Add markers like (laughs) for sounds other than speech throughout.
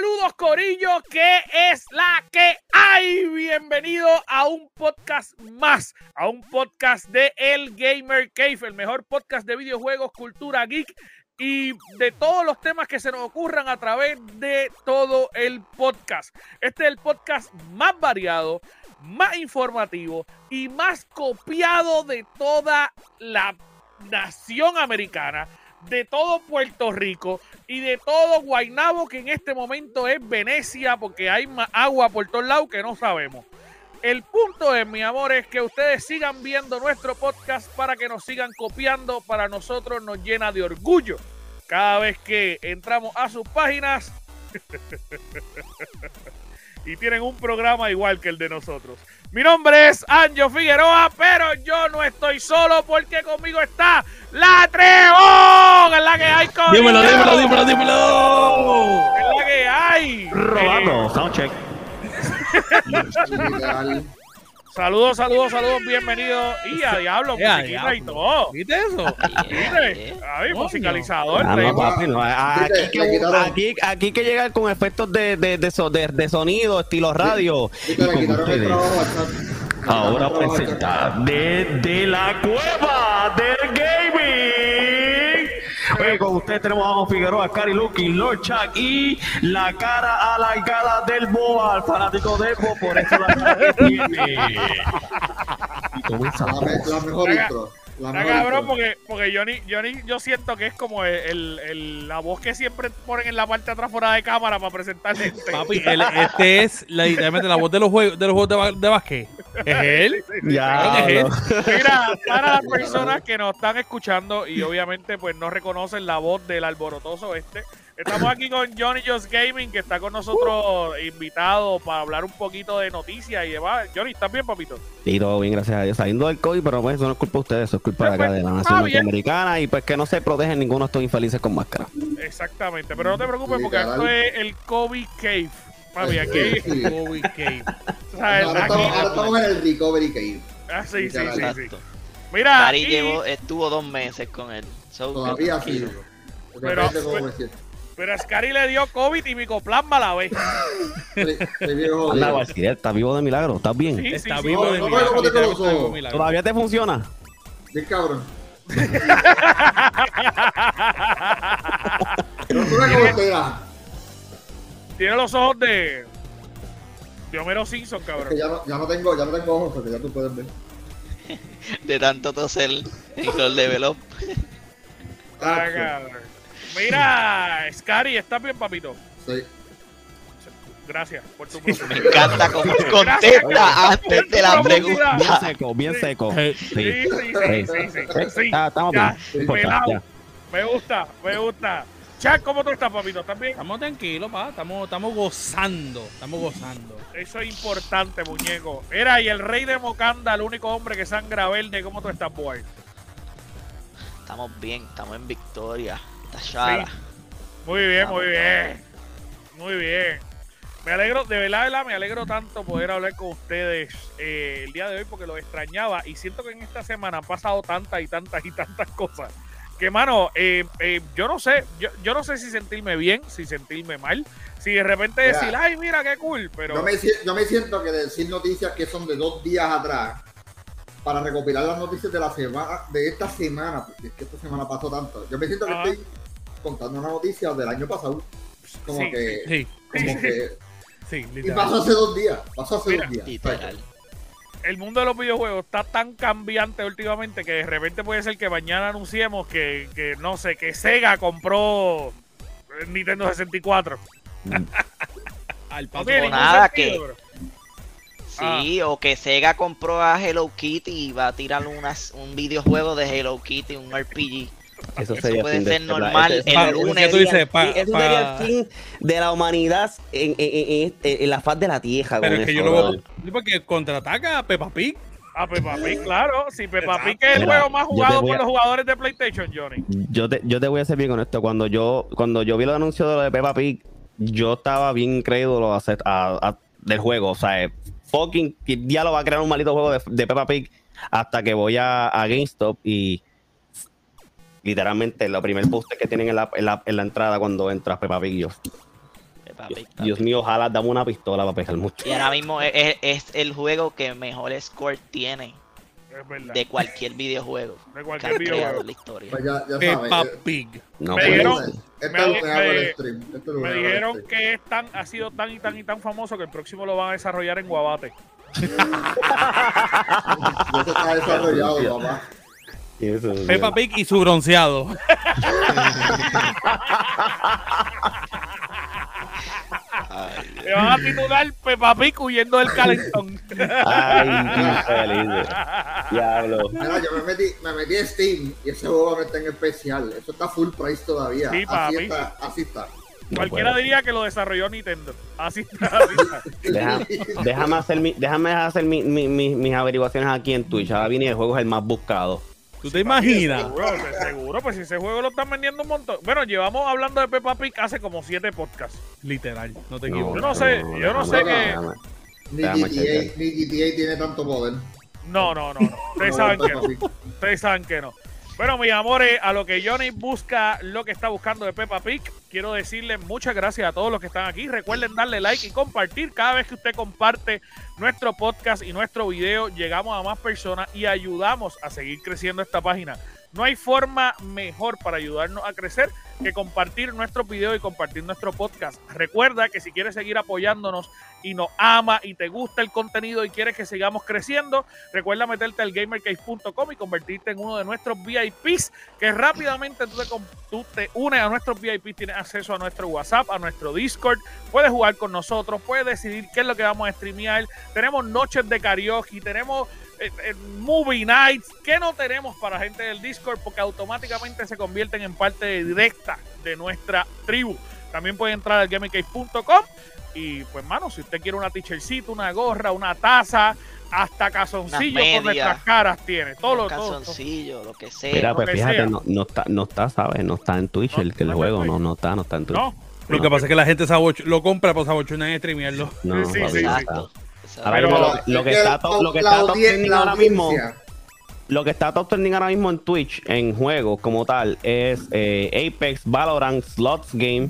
Saludos Corillo, que es la que hay? Bienvenido a un podcast más, a un podcast de El Gamer Cave, el mejor podcast de videojuegos, cultura geek y de todos los temas que se nos ocurran a través de todo el podcast. Este es el podcast más variado, más informativo y más copiado de toda la nación americana de todo Puerto Rico y de todo Guaynabo, que en este momento es Venecia, porque hay más agua por todos lados que no sabemos. El punto es, mi amor, es que ustedes sigan viendo nuestro podcast para que nos sigan copiando. Para nosotros nos llena de orgullo cada vez que entramos a sus páginas (laughs) (laughs) y tienen un programa igual que el de nosotros. Mi nombre es Anjo Figueroa, pero yo no estoy solo porque conmigo está la Treón, es la que hay con. Dímelo, dímelo, dímelo, dímelo. Es la que hay. Robando, Eh, soundcheck. (laughs) saludos, saludos, saludos, bienvenidos. Y a diablo, Eh, a musiquita y diablo. todo. ¿Viste eso? ¿Viste? (laughs) Ay, Coño. musicalizador. Ah, no, papi, no. Aquí, Viste, que, aquí, aquí que llegar con efectos de, de, de, so- de- de sonido, estilo radio. Ahora Le quitaron el trabajo al presenta desde la cueva del gaming. Con ustedes tenemos a Juan Figueroa, Cari Lucky, Lord Chuck y la cara alargada del Boa, el fanático del Boa, por eso la cara que tiene. (laughs) Y comienza. chat. La, me- la mejor intro. La Está cabrón intro. porque, porque Johnny, Johnny, yo siento que es como el, el- la voz que siempre ponen en la parte de atrás fuera de cámara para presentar gente. Papi, el- este es la, literalmente la voz de los juegos de los juegos de, de básquet. Es él. Ya, ¿Quién es no. Mira, para las (laughs) personas que nos están escuchando y obviamente pues no reconocen la voz del alborotoso este, estamos aquí con Johnny Just Gaming que está con nosotros invitado para hablar un poquito de noticias y demás. Johnny, ¿estás bien, papito? Sí, todo bien, gracias a Dios. Saliendo del COVID, pero pues eso no es culpa de ustedes, eso es culpa de Pues, acá, de la pues, nación norteamericana y pues que no se protegen ninguno de estos infelices con máscara. Exactamente, pero no te preocupes Sí, porque esto es el COVID Cave. Papi, aquí... Kobe Cave. o sea, Ahora aquí- estamos, ahora estamos en el Recovery Cave. Ah, sí, sí, sí, sí. Mira, Cari y- llevó, estuvo dos meses con él. So, Todavía sí. Pero- Pero a Scary le dio COVID y micoplasma a la vez. Anda, ¿estás vivo de milagro? ¿Estás bien? Sí, Está sí, vivo sí. de no, milagro. no, de. ¿Todavía te funciona? Bien cabrón. (laughs) Pero tú. Tiene los ojos de. De Homero Simpson, Que cabrón. ya no, ya no tengo, ya no tengo ojos, porque ya tú puedes ver. De tanto toser los develop. Ah, Ah, cabrón. Mira, Scary, ¿estás bien, papito? sí. Gracias por tu Me profundidad. encanta cómo contesta antes de la Bien pregunta. seco, bien seco. Sí, sí, sí, sí, sí, estamos bien. Me gusta, me gusta. Chuck, ¿cómo tú estás, papito? ¿Estás bien? Estamos tranquilos, pa. Estamos, estamos gozando. Estamos gozando. Eso es importante, muñeco. Era, y el rey de Mocanda, el único hombre que sangra verde, ¿cómo tú estás, boy? Estamos bien, estamos en victoria. Tachada. Muy bien, muy bien. Muy bien. Me alegro, de verdad, de verdad, me alegro tanto poder hablar con ustedes eh, el día de hoy porque los extrañaba y siento que en esta semana han pasado tantas y tantas y tantas cosas que, mano, eh, eh, yo no sé, yo, yo no sé si sentirme bien, si sentirme mal, si de repente Mira. decir, ay, mira qué cool, pero... Yo me, si- yo me siento que decir noticias que son de dos días atrás para recopilar las noticias de la semana, de esta semana, porque es que esta semana pasó tanto. Yo me siento que Ajá. estoy contando una noticia del año pasado. Como Sí, que, Sí, como que, (laughs) sí, y pasó hace dos días, pasó hace Mira, dos días. Literal. el mundo de los videojuegos está tan cambiante últimamente que de repente puede ser que mañana anunciemos que, que, no sé, que Sega compró el Nintendo 64. (laughs) Al No paso nada, sentido, que- bro. Sí, o que Sega compró a Hello Kitty y va a tirar unas, un videojuego de Hello Kitty, un RPG. Eso, Eso sería puede fin ser normal Ese- el lunes. tú dices, pa- sí, eso pa- sería el fin de la humanidad en, en- en- en- en la faz de la tierra. Pero con es que eso, yo lo veo. Porque contraataca a Peppa Pig. A Peppa Pig, claro. Si Peppa. Pig es el Mira, juego más jugado por a- los jugadores de PlayStation, Johnny. Yo te, yo te voy a ser bien honesto. Cuando yo, cuando yo vi el anuncio de lo de Peppa Pig, yo estaba bien incrédulo a hacer- a- a- del juego. O sea, fucking que ya lo va a crear un maldito juego de, de Peppa Pig hasta que voy a, a GameStop y literalmente lo primer poster que tienen en la, en la, en la entrada cuando entras Peppa Pig. Yo, Peppa Dios, Pig. Dios mío, ojalá dame una pistola para pegar mucho. Y ahora mismo es, es- el juego que mejor score tiene Es verdad. de cualquier videojuego De que cualquier han creado videojuego. en la historia. Pues ya, ya Peppa sabes. eh, Pig. No Me dijeron-. Este me- es lo que hago me- el stream. Este que Me el dijeron es tan, ha sido tan y tan y tan famoso que el próximo lo van a desarrollar en Guabate. (laughs) Ya se está desarrollado, papá. Eso, Peppa Pig y su bronceado. (laughs) Ay, Le van a titular Peppa Pig huyendo del calentón. Ay, qué infeliz. Diablo. Mira, yo me metí, me metí en Steam y ese juego no está en especial. Eso está full price todavía. Sí, así está, así está. Cualquiera diría que lo desarrolló Nintendo. Así está. así está. Deja- déjame hacer, mi, déjame hacer mi- mi- mi- mis averiguaciones aquí en Twitch. Ahora viene el juego es el más buscado. ¿Tú te imaginas? Seguro, pues, seguro, pues si ese juego lo están vendiendo un montón. Bueno, llevamos hablando de Peppa Pig hace como siete podcasts. Literal, no te No, equivoques. Yo no sé, yo no sé que- Ni GTA, chequear. ni GTA tiene tanto poder. No, no, no, no. Ustedes No, saben que no. Ustedes saben que no. Bueno, mis amores, a lo que Johnny busca lo que está buscando de Peppa Pig, quiero decirles muchas gracias a todos los que están aquí. Recuerden darle like y compartir. Cada vez que usted comparte nuestro podcast y nuestro video, llegamos a más personas y ayudamos a seguir creciendo esta página. No hay forma mejor para ayudarnos a crecer que compartir nuestros videos y compartir nuestro podcast. Recuerda que si quieres seguir apoyándonos y nos ama y te gusta el contenido y quieres que sigamos creciendo, recuerda meterte al gamercase.com y convertirte en uno de nuestros VIPs, que rápidamente tú te, tú te unes a nuestros VIPs, tienes acceso a nuestro WhatsApp, a nuestro Discord, puedes jugar con nosotros, puedes decidir qué es lo que vamos a streamear, tenemos noches de karaoke, tenemos eh, eh, movie nights, que no tenemos para gente del Discord porque automáticamente se convierten en parte directa de nuestra tribu. También pueden entrar al gamercase.com y pues mano, si usted quiere una t-shirtcita, una gorra, una taza, hasta calzoncillo Unas con nuestras caras tiene. Todo lo todo, todo. calzoncillo, lo que sea. Mira, lo pues que fíjate, sea. no, no está, no está, ¿sabes? No está en Twitch No, el, que el juego, Twitch. no, no está, no está en Twitch. No, Lo que pasa es que la gente lo compra por sabochunar en streamearlo. No, Sí, sí, sí, no sí. Ahora lo, que- lo que Es está lo que la está top ahora mismo. Lo que está top trending ahora mismo en Twitch, en juegos como tal, es eh, Apex, Valorant, Slots Game,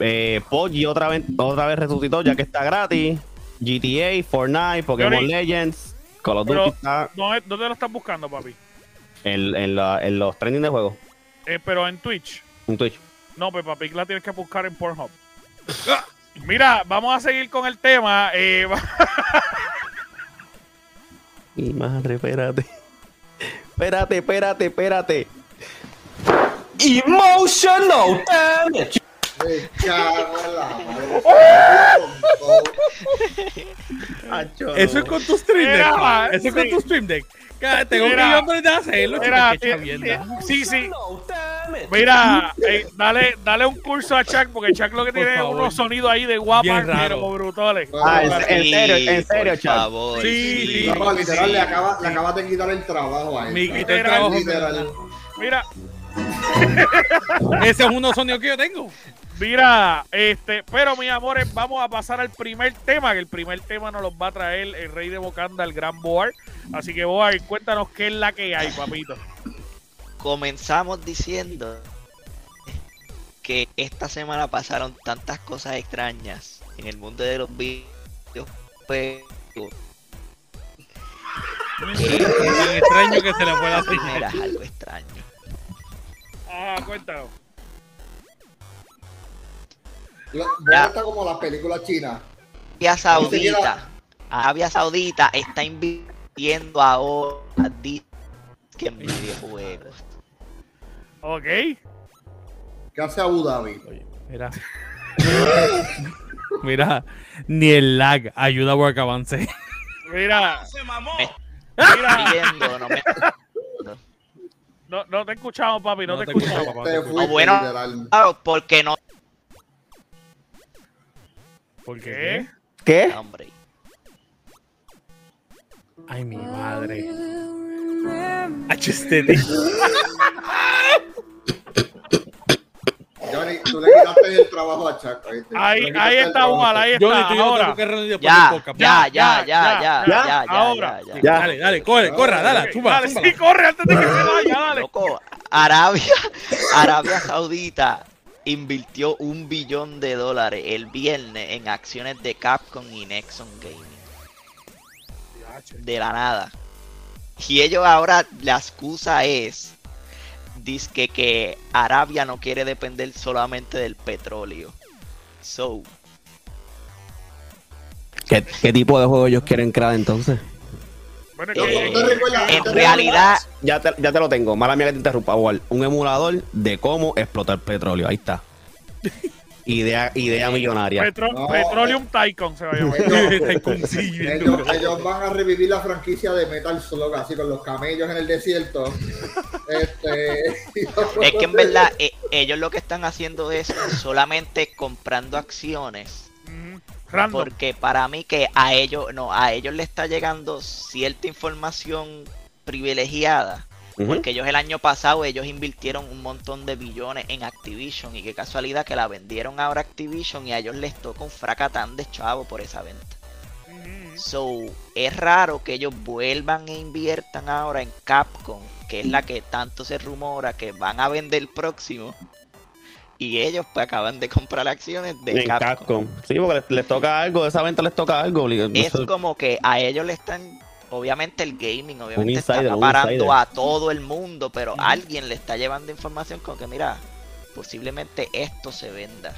eh, Poggi otra vez, otra vez resucitó ya que está gratis, GTA, Fortnite, Pokémon. Legends, Call of Duty está ¿Dónde, dónde lo estás buscando, papi? en, en la- en los trending de juegos, Eh, pero en Twitch. en Twitch. No, Peppa Pig la tienes que buscar en Pornhub. (laughs) Mira, vamos a seguir con el tema. Eh, (laughs) Y madre, espérate. Espérate, espérate, espérate. Emotional damage. Me cago en la madre. Eso es con tu stream deck. Eso es con tu stream deck. Tengo Mira, aprender a hacerlo, Mira, sí, sí. Mira, eh, dale, dale un curso a Chuck, porque Chuck lo que Por tiene es favor. unos sonidos ahí de raro. pero brutales. Ah, en, serio, en Sí, serio, por Chuck. favor. Sí, sí. No, literal, sí. le acaba- le acabas de quitar el trabajo a él. Me quité el trabajo. literal. Mira, (laughs) Ese es uno sonido que yo tengo. Mira, este, pero mis amores, vamos a pasar al primer tema, que el primer tema nos los va a traer el rey de Bocanda, el gran Boar. Así que Boar, cuéntanos qué es la que hay, papito. Comenzamos diciendo que esta semana pasaron tantas cosas extrañas en el mundo de los videojuegos. (laughs) Tan extraño que se le fue la señal. algo extraño. Ah, cuéntanos. Ya. Está como las películas chinas. Arabia Saudita, Arabia Saudita está invirtiendo ahora a disque en videojuegos. Ok. ¿Qué hace Abu Dhabi? Mira. (laughs) Mira, ni el lag ayuda a que avance. Mira, Me mira, viendo, no me- No, no te escuchamos, papi, no, No te, te escuchamos. escuchamos. Te fuiste, bueno. Claro, porque no, ¿Por qué? ¿Qué? Ah, Ay, mi madre. Este HSTD. (laughs) Johnny, tú le quitaste el trabajo a Chaco. Ahí, ahí está mal, ahí está. Johnny, tú ahora. Ya, ya, ya, ya, ya, ya, ahora. Dale, dale, corre, corra, dale, chupa. Dale, sí, corre antes de que se vaya, dale. Loco, Arabia, Arabia Saudita invirtió un billón de dólares el viernes en acciones de Capcom y Nexon Gaming. De la nada. Y ellos ahora la excusa es dizque que Arabia no quiere depender solamente del petróleo. So, ¿Qué, qué tipo de juego ellos quieren crear entonces? Bueno, No, que- no en realidad, Ya te, ya te lo tengo. Mala mía que te interrumpa, Wal. Un emulador de cómo explotar petróleo. Ahí está. Idea, idea millonaria. Petro- No, Petroleum Tycoon se va a llamar. Ellos, (laughs) ellos, ellos van a revivir la franquicia de Metal Slug así con los camellos en el desierto. Este, (laughs) es que en verdad eh, ellos lo que están haciendo es solamente comprando acciones. Random. Porque para mí que a ellos, no, a ellos le está llegando cierta información privilegiada. Porque ellos el año pasado, ellos invirtieron un montón de billones en Activision. Y qué casualidad que la vendieron ahora a Activision y a ellos les toca un fracatán de chavo por esa venta. So, es raro que ellos vuelvan e inviertan ahora en Capcom, que es la que tanto se rumora que van a vender próximo. Y ellos pues acaban de comprar acciones de En Capcom. Capcom. Sí, porque les, les toca algo. De esa venta les toca algo. Es como que a ellos le están obviamente el gaming obviamente está insider, acaparando insider. a todo el mundo pero alguien le está llevando información con que mira posiblemente esto se venda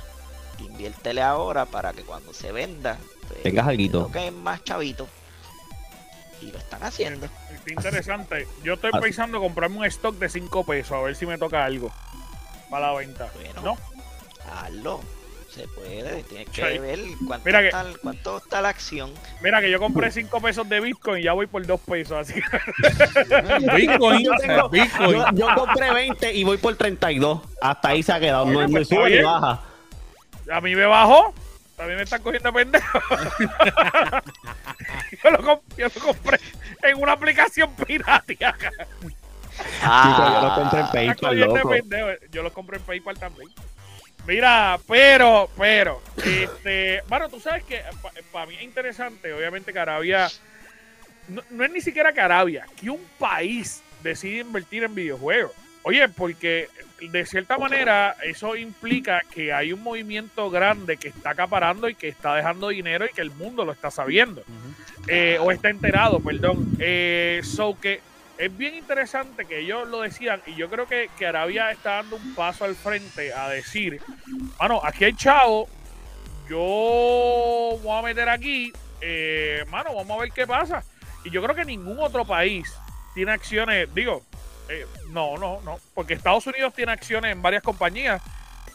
inviértele ahora para que cuando se venda pues, Tengas alguito. que es más chavito y lo están haciendo Está interesante. Yo estoy pensando comprarme un stock de 5 pesos a ver si me toca algo para la venta. Bueno. ¿No? hazlo se puede tienes Sí. que ver cuánto, Mira que- está, cuánto está la acción Mira que yo compré 5 pesos de Bitcoin y ya voy por 2 pesos. Así que (laughs) Bitcoin, Yo tengo- Bitcoin. Yo, yo compré 20 y voy por 32. Hasta ahí se ha quedado. No, no pues, sube ni baja. a mí me bajó. También me están cogiendo pendejo. (laughs) (laughs) yo, lo yo lo compré en una aplicación piratia. Chico, yo lo compré en Están PayPal, loco. pendejo. Yo lo compré en PayPal también. Mira, pero, pero, este, bueno, tú sabes que para mí es interesante, obviamente que Arabia, no, no es ni siquiera que Arabia, que un país decide invertir en videojuegos. Oye, porque de cierta manera eso implica que hay un movimiento grande que está acaparando y que está dejando dinero y que el mundo lo está sabiendo. Eh, o está enterado, perdón. Eh, so que es bien interesante que ellos lo decían y yo creo que, que Arabia está dando un paso al frente a decir, mano, aquí hay chavo, yo voy a meter aquí, eh, mano, vamos a ver qué pasa. Y yo creo que ningún otro país tiene acciones, digo, eh, no, no, no, porque Estados Unidos tiene acciones en varias compañías,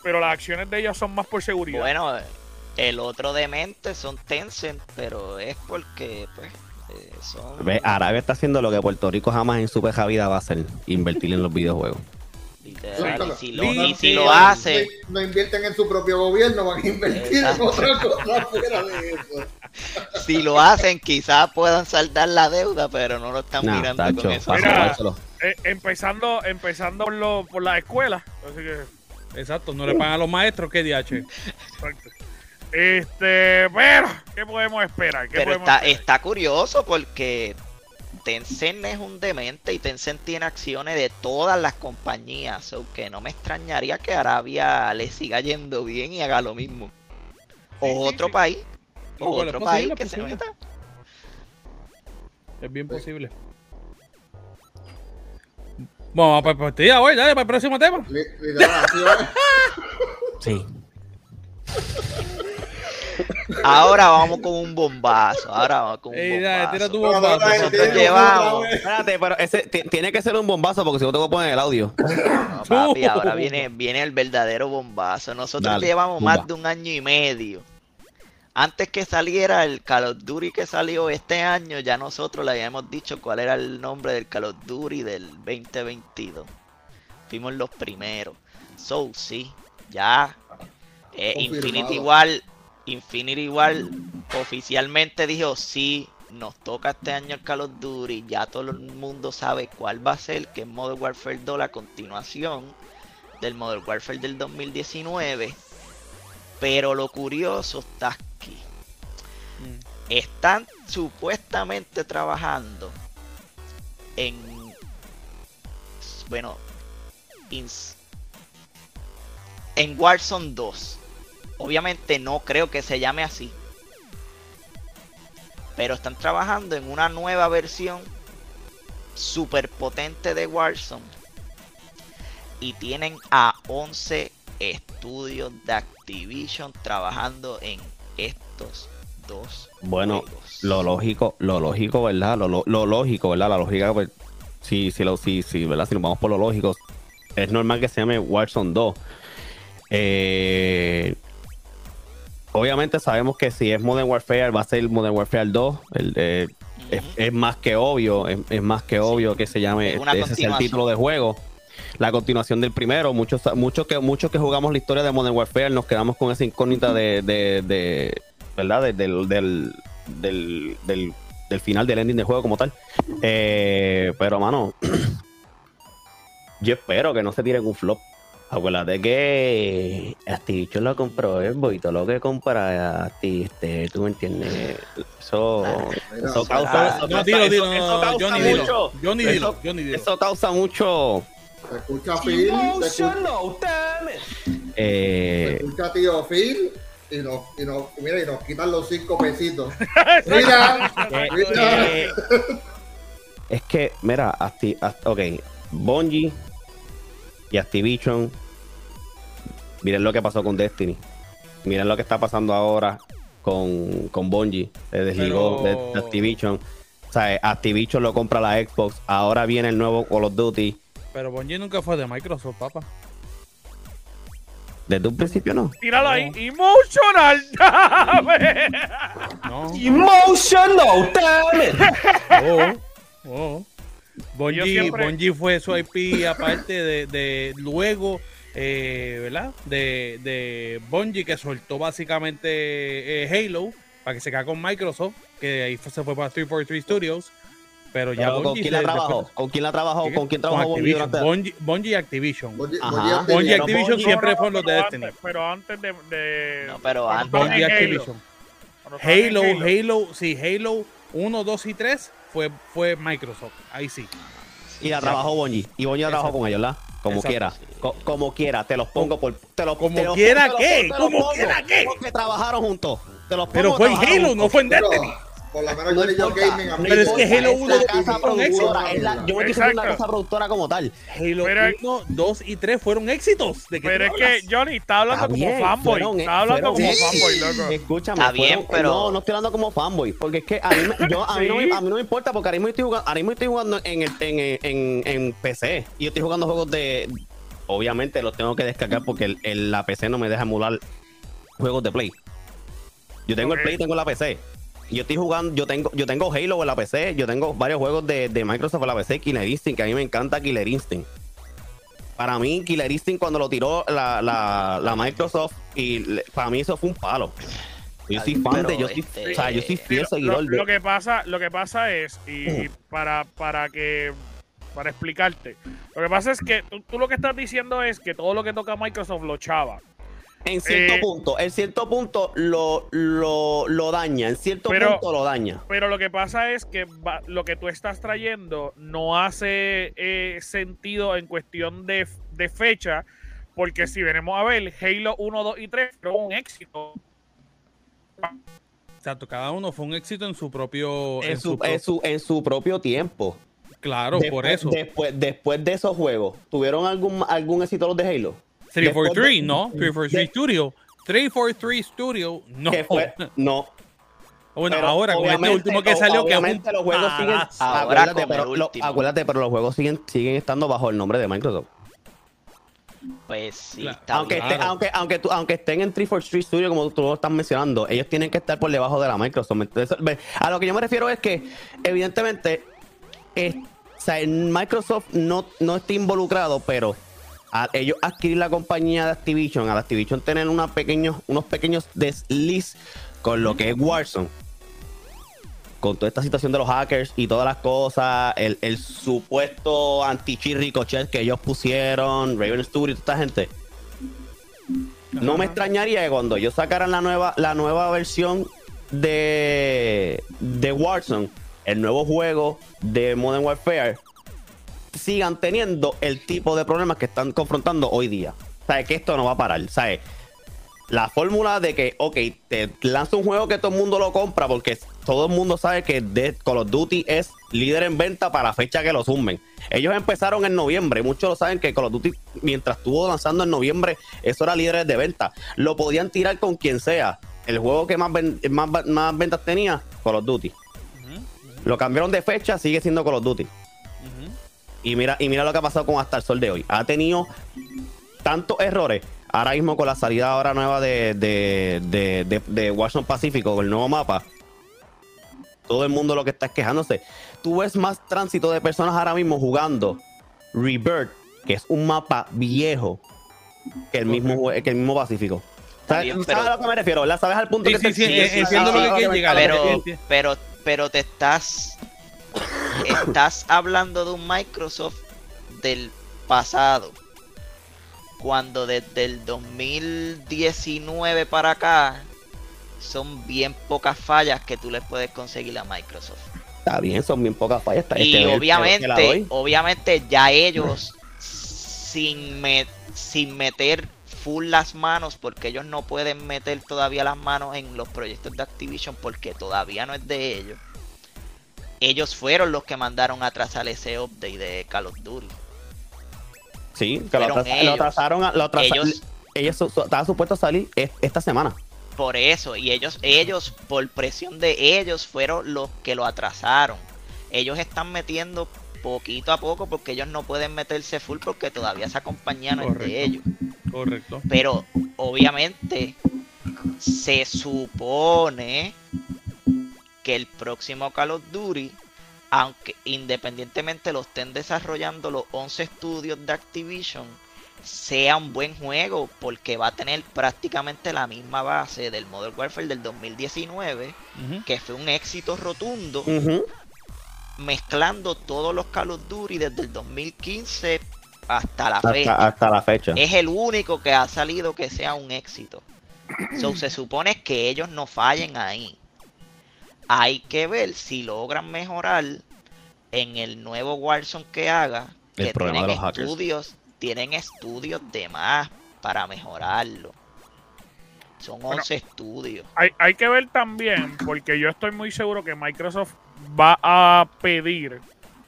pero las acciones de ellos son más por seguridad. Bueno, el otro demente son Tencent, pero es porque, pues, Ve, Arabia está haciendo lo que Puerto Rico jamás en su peja vida va a hacer: invertir en los videojuegos. literal, y si lo, y si sí, lo sí. hace, No invierten en su propio gobierno, van a invertir en otra cosa fuera de eso. (laughs) si lo hacen, quizás puedan saldar la deuda, pero no lo están mirando tacho, con eso. Mira. Eh, empezando empezando por, lo, por la escuela, así que Exacto, no le pagan a los maestros, ¿qué DH? Exacto. Este, pero, ¿qué podemos esperar? ¿Qué Pero podemos está, esperar? está curioso porque Tencent es un demente y Tencent tiene acciones de todas las compañías, aunque no me extrañaría que Arabia le siga yendo bien y haga lo mismo. O Sí, sí, otro sí. país, No, o otro país posible, que se meta. Es bien posible. Bueno, para partida, voy, dale, para el próximo tema. Li- Literal, así va. Sí. (laughs) Ahora vamos con un bombazo, ahora vamos con un Ey, dale, tira tu bombazo. bombazo. Nosotros llevamos, Espérate, pero ese ti- tiene que ser un bombazo porque si no te voy a poner el audio. no, papi, ahora viene, viene el verdadero bombazo. Nosotros Dale, llevamos más de un año y medio. Antes que saliera el Call of Duty que salió este año, ya nosotros le habíamos dicho cuál era el nombre del Call of Duty del 2022. fuimos los primeros. So, sí, ya. eh. Infinity War, Infinity War oficialmente dijo, sí, nos toca este año el Call of Duty, ya todo el mundo sabe cuál va a ser, que es Modern Warfare 2, la continuación del Modern Warfare del 2019. Pero lo curioso está aquí. Mm. Están supuestamente trabajando en. Bueno. en Warzone 2. Obviamente no creo que se llame así. Pero están trabajando en una nueva versión super potente de Warzone. Y tienen a 11 estudios de Activision trabajando en estos dos Bueno, juegos. lo lógico, lo lógico, ¿verdad? Lo, lo- lo lógico, ¿verdad? La lógica, pues, si, si, lo, si, si, ¿verdad? si nos vamos por lo lógico, es normal que se llame Warzone 2. Eh, obviamente sabemos que si es Modern Warfare, va a ser Modern Warfare 2. El, eh, es, más que obvio, es, es más que obvio que se llame, Es una ese es el título de juego. La continuación del primero, muchos, muchos que muchos que jugamos la historia de Modern Warfare nos quedamos con esa incógnita de, de, de- ¿verdad? De- del, del, del, del, del final del ending del juego como tal. Eh, pero mano, (clears throat) yo espero que no se tiren un flop. Acuérdate que Activision lo compró Xbox y todo lo que compra Acti- este, tú me entiendes. Eso, eso causa, eso No, causa- dilo, eso- dilo, eso no, causa Johnny, dilo. mucho. Eso- dilo, Johnny, dilo. Eso causa mucho. Se escucha Phil, se escucha, se Eh, escucha tío Phil y nos, y nos, mira, y nos quitan los cinco pesitos. (laughs) Mira, mira. eh, es que, mira, Acti, Act- ok, Bungie y Activision, miren lo que pasó con Destiny. Miren lo que está pasando ahora con, con Bungie. Se desligó Pero- de, Activision. O sea, Activision lo compra la Xbox. Ahora viene el nuevo Call of Duty. Pero Bungie nunca fue de Microsoft, papá. Desde un principio no. Tíralo ahí. Emotional. Dame. No. Emotional, (laughs) damn it. Oh, oh. Bungie, Yo siempre- Bungie fue su IP aparte de, de luego, eh, ¿verdad? De, de Bungie que soltó básicamente eh, Halo para que se caiga con Microsoft, que ahí fue- se fue para 343 Studios. Pero ya Pero, ¿Con Bungie quién se- la trabajó? después- ¿Con quién la trabajó? ¿Con quién trabajó Bungie Activision. durante- Bungie, Bungie y Activision. Bungie- Ajá. Bungie Activision. Siempre No, fueron los de Destiny. antes- Pero antes de. de No, pero antes- Bungie Halo. Activision. En Halo, Halo, sí, Halo 1, 2 y 3 fue, fue Microsoft. Ahí sí. Y la trabajó Bungie. Y Bungie la trabajó con ellos, ¿verdad? Como Exacto. quiera. Co- como quiera. Te los pongo por. Te los, Como te los- quiera te los- qué, te los como pongo, quiera qué. Porque trabajaron juntos. Te los Pero pongo, fue en Halo, no juntos. fue en Pero, Destiny. Por lo menos No yo y yo importa, gaming a mí Pero es me que. Halo es la 1 casa fue un éxito. productora. es la- Yo me quise una casa productora como tal. Halo Pero- 1, 2 y 3 fueron éxitos. ¿De qué Pero es que? Johnny está hablando Está como bien, fanboy. fueron- está hablando fueron- como fanboy, loco. Escúchame, Está bien, fueron- pero- No, no estoy hablando como fanboy. Porque es que a mí, yo, a mí, no, Sí. me, a mí no me importa porque ahora mismo estoy jugando, ahora mismo estoy jugando en, el, en, en, en PC. Y yo estoy jugando juegos de. Obviamente los tengo que descargar porque el- el- la PC no me deja emular juegos de Play. Yo tengo Ok. el Play y tengo la PC. Yo estoy jugando, yo tengo, yo tengo Halo en la PC, yo tengo varios juegos de, de Microsoft en la PC, Killer Instinct, que a mí me encanta Killer Instinct. Para mí, Killer Instinct cuando lo tiró la, la, la Microsoft, y le- para mí eso fue un palo. Yo soy fan de, yo soy, este- o sea, yo soy fiel lo, seguidor lo de. que pasa, lo que pasa es, y para, para que para explicarte, lo que pasa es que tú, tú lo que estás diciendo es que todo lo que toca Microsoft lo chava. En cierto eh, punto, en cierto punto lo, lo, lo daña, en cierto Pero- punto lo daña. Pero lo que pasa es que va- lo que tú estás trayendo no hace eh, sentido en cuestión de, de fecha, porque si venimos a ver, Halo 1, 2 y 3 fueron un éxito. Exacto, cada uno fue un éxito en su propio. En su, en, su, en su propio tiempo. Claro, por eso. Después, después de esos juegos, ¿tuvieron algún, algún éxito los de Halo? 343, después de- no. 343 de- Studio. 343 Studio, no. Fue, (laughs) no. Bueno, Pero ahora con este último que salió, que obviamente los juegos siguen. Ahora acuérdate, pero, lo- último. acuérdate, pero los juegos siguen, siguen estando bajo el nombre de Microsoft. Pues sí, Claro. está Aunque, bien. esté- aunque, aunque, tú- aunque estén en 343 Studio, como tú lo estás mencionando, ellos tienen que estar por debajo de la Microsoft. Entonces, a lo que yo me refiero es que, evidentemente, es- o sea, en Microsoft no, no está involucrado, pero a ellos adquirir la compañía de Activision, a Activision tener una pequeños, unos pequeños desliz con lo que es Warzone, con toda esta situación de los hackers y todas las cosas, el, el supuesto anti-cheat ricochet que ellos pusieron, Raven Studio y toda esta gente. No me extrañaría que cuando ellos sacaran la nueva, la nueva versión de, de Warzone, el nuevo juego de Modern Warfare, sigan teniendo el tipo de problemas que están confrontando hoy día. ¿Sabes? Que esto no va a parar. ¿Sabes? La fórmula de que, ok, te lanza un juego que todo el mundo lo compra porque todo el mundo sabe que Dead Call of Duty es líder en venta para la fecha que lo sumen. Ellos empezaron en noviembre, muchos lo saben que Call of Duty, mientras estuvo lanzando en noviembre, eso era líder de venta. Lo podían tirar con quien sea. El juego que más, ven- más, más ventas tenía, Call of Duty. Lo cambiaron de fecha, sigue siendo Call of Duty. Y mira, y mira lo que ha pasado con hasta el sol de hoy. Ha tenido tantos errores. Ahora mismo con la salida ahora nueva de, de, de, de, de Warzone Pacífico, con el nuevo mapa. Todo el mundo lo que está es quejándose. Tú ves más tránsito de personas ahora mismo jugando Rebirth, que es un mapa viejo, que el mismo, que el mismo Pacífico. ¿Sabes, Bien, sabes pero- a lo que me refiero? ¿Sabes al punto Sí, que sí, te- sí, sí, sí, entiendo sí, lo que sí, quieren llegar. pero, que- pero, pero te estás estás hablando de un Microsoft del pasado cuando desde el 2019 para acá son bien pocas fallas que tú le puedes conseguir a Microsoft Está bien, son bien pocas fallas. Está- y este, obviamente doy. obviamente ya ellos sin me- sin meter full las manos porque ellos no pueden meter todavía las manos en los proyectos de Activision porque todavía no es de ellos ellos fueron los que mandaron a atrasar ese update de Call of Duty Sí, que lo, atrasaron. Lo Ellos- ellos su- su- estaba supuesto a salir es- esta semana. por eso y ellos ellos por presión de ellos fueron los que lo atrasaron ellos están metiendo poquito a poco porque ellos no pueden meterse full porque todavía esa compañía no es Correcto. de ellos Correcto. Pero obviamente se supone que el próximo Call of Duty, aunque independientemente lo estén desarrollando los 11 estudios de Activision, sea un buen juego porque va a tener prácticamente la misma base del Modern Warfare del 2019, Ujú. que fue un éxito rotundo, mezclando todos los Call of Duty desde el 2015 hasta la fecha. hasta, hasta la fecha. Es el único que ha salido que sea un éxito. So, se supone que ellos no fallen ahí. Hay que ver si logran mejorar en el nuevo Warzone que haga. El Que problema de los hackers. estudios, tienen estudios de más para mejorarlo. Son 11 estudios. Hay, hay que ver también, porque yo estoy muy seguro que Microsoft va a pedir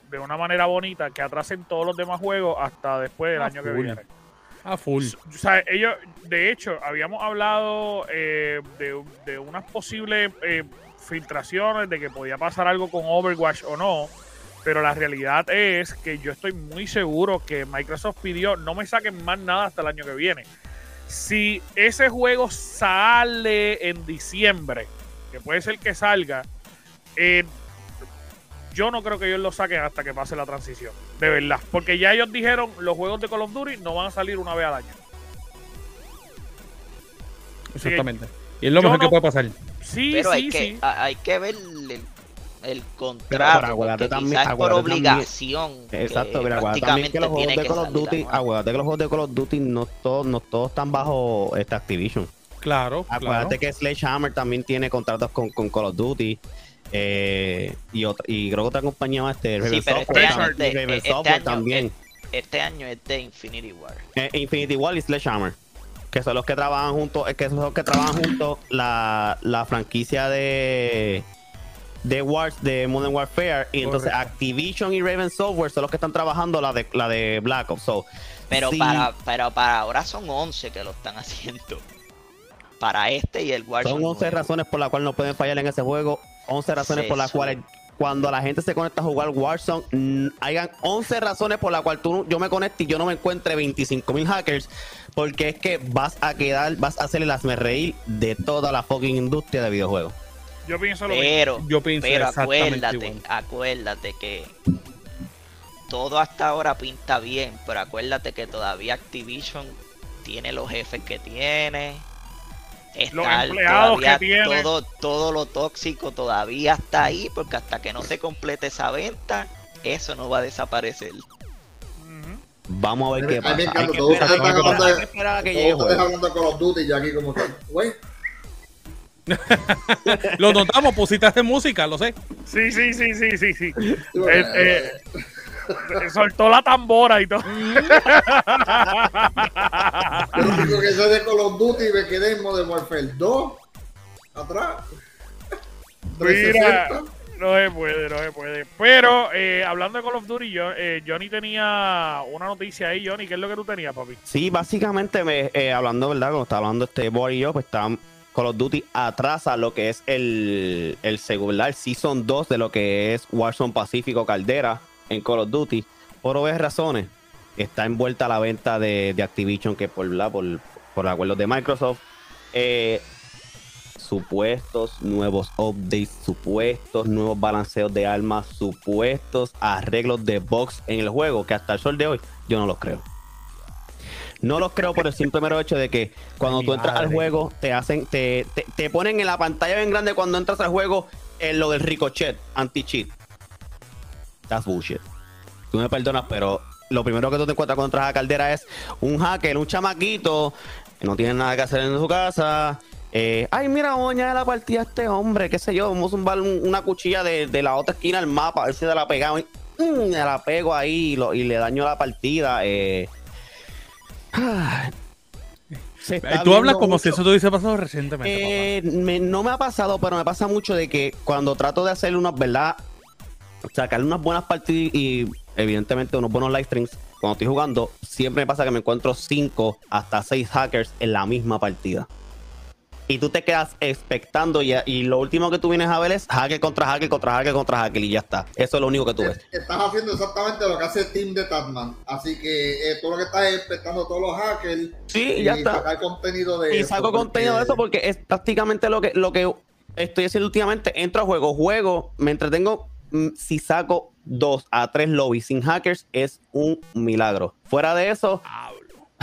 de una manera bonita que atrasen todos los demás juegos hasta después del año que viene. A full. O sea, ellos, de hecho, habíamos hablado eh, de, de unas posibles eh, filtraciones de que podía pasar algo con Overwatch o no. Pero la realidad es que yo estoy muy seguro que Microsoft pidió no me saquen más nada hasta el año que viene. Si ese juego sale en diciembre, que puede ser que salga, eh, yo no creo que ellos lo saquen hasta que pase la transición. De verdad. Porque ya ellos dijeron los juegos de Call of Duty no van a salir una vez al año. Exactamente. Y es lo mejor que puede pasar. Sí, Pero sí, hay, que, sí. a- hay que ver el, el Pero contrato. acuérdate porque también- quizás por acuérdate también- obligación. Exacto, mira, acuérdate también que los juegos de Call of Duty, acuérdate que los juegos de Call of Duty no todos, no todos están bajo esta Activision. Claro, Acuérdate claro. que Sledgehammer también tiene contratos con, con Call of Duty. eh, y, otra, y creo que otra compañía más, este, Raven Sí, pero este Software, año, también, este- Raven este Software año, también. Este año es de Infinity War. Eh, Infinity Wall y Sledgehammer. Que son los que trabajan juntos, eh, que son los que trabajan juntos la, la franquicia de de Wars de Modern Warfare y entonces Correcto. Activision y Raven Software son los que están trabajando la de la de Black Ops. So, Pero, sí, para, pero para ahora son 11 que lo están haciendo. Para este y el Warzone. son 11 nuevo. razones por las cuales no pueden fallar en ese juego, 11 razones Sí, por las cuales cuando la gente se conecta a jugar Warzone, mm, hayan 11 razones por las cuales tú, yo me conecte y yo no me encuentre 25 mil hackers, porque es que vas a quedar, vas a hacerle las reír de toda la fucking industria de videojuegos. Yo pienso lo mismo. Pero, Yo pienso pero acuérdate, igual. acuérdate que todo hasta ahora pinta bien, pero acuérdate que todavía Activision tiene los jefes que tiene. Está empleados que todavía tiene. Todo, todo lo tóxico todavía está ahí, porque hasta que no se complete esa venta, eso no va a desaparecer. Vamos a ver qué pasa. Hay que esperar, a que llegue juego. hablando de Call of Duty y aquí como que, güey, Lo notamos, pusiste música, lo sé. Sí, sí, sí, sí, sí, sí. (laughs) Eh, eh, eh, (laughs) soltó la tambora y todo. Yo (laughs) lo único que sé de Call of Duty me quedé en Modern Warfare 2 atrás. Mira, 360. no se puede, no se puede. Pero eh, hablando de Call of Duty, yo, eh, Johnny tenía una noticia ahí, Johnny. ¿Qué es lo que tú tenías, papi? Sí, básicamente, me, eh, hablando, ¿verdad? Cuando está hablando este boy y yo, pues está Call of Duty atrasa lo que es el, el segundo, el Season 2 de lo que es Warzone Pacífico Caldera en Call of Duty. Por obvias razones, está envuelta la venta de, de Activision, que por, ¿verdad? por, por acuerdos de Microsoft. Eh, supuestos nuevos updates, supuestos nuevos balanceos de armas, supuestos arreglos de box en el juego, que hasta el sol de hoy yo no los creo. No los creo por el simple mero hecho de que cuando Ay, tú entras al juego, te hacen, te, te, te ponen en la pantalla bien grande cuando entras al juego en lo del ricochet, anti-cheat. That's bullshit. Tú me perdonas, pero lo primero que tú te encuentras cuando entras a Caldera es un hacker, un chamaquito, que no tiene nada que hacer en su casa. eh, Ay, mira, vamos a añadir la partida a este hombre, qué sé yo, vamos a zumbar un- una cuchilla de, de la otra esquina del mapa, a ver si se la pegamos. Y, mm, me la pego ahí y, lo- y le daño la partida. eh. (sighs) Ah, Tú hablas como si eso te hubiese pasado recientemente, Eh, me- no me ha pasado, pero me pasa mucho de que cuando trato de hacer unas, ¿verdad? Sacarle unas buenas partidas y evidentemente unos buenos live streams, cuando estoy jugando, siempre me pasa que me encuentro 5 hasta 6 hackers en la misma partida. Y tú te quedas expectando y, y lo último que tú vienes a ver es hacker contra hacker contra hacker contra hacker y ya está. Eso es lo único que tú ves. Estás haciendo exactamente lo que hace el team de Tatman. Así que eh, tú lo que estás es expectando todos los hackers Sí, y ya está. sacar contenido de Y eso, saco porque- contenido de eso porque es prácticamente lo que, lo que estoy haciendo últimamente. Entro a juego, juego, me entretengo. Mm, Si saco dos a tres lobbies sin hackers, es un milagro. Fuera de eso,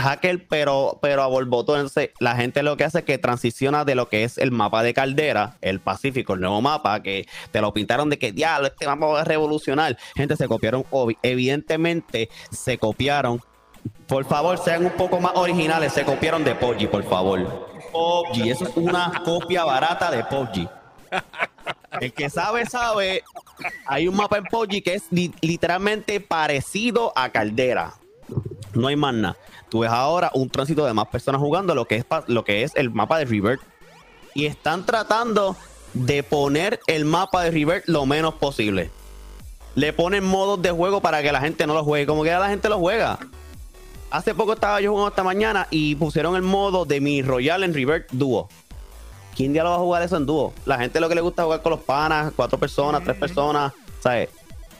hacker, pero, pero a borbotón. Entonces, la gente lo que hace es que transiciona de lo que es el mapa de Caldera, el Pacífico, el nuevo mapa, que te lo pintaron de que diablo, este mapa va a revolucionar. Gente, se copiaron, evidentemente se copiaron. Por favor, sean un poco más originales. Se copiaron de PUBG, por favor. PUBG, eso es una copia barata de PUBG. (laughs) El que sabe, sabe. Hay un mapa en PUBG que es li- literalmente parecido a Caldera. No hay más nada. Tú ves ahora un tránsito de más personas jugando lo que es, lo que es el mapa de River. Y están tratando de poner el mapa de River lo menos posible. Le ponen modos de juego para que la gente no lo juegue. Como que ya la gente lo juega. Hace poco estaba yo jugando esta mañana y pusieron el modo de mi Royal en River Duo. ¿Quién ya lo va a jugar eso en dúo? La gente lo que le gusta es jugar con los panas, cuatro personas, tres personas, ¿sabes?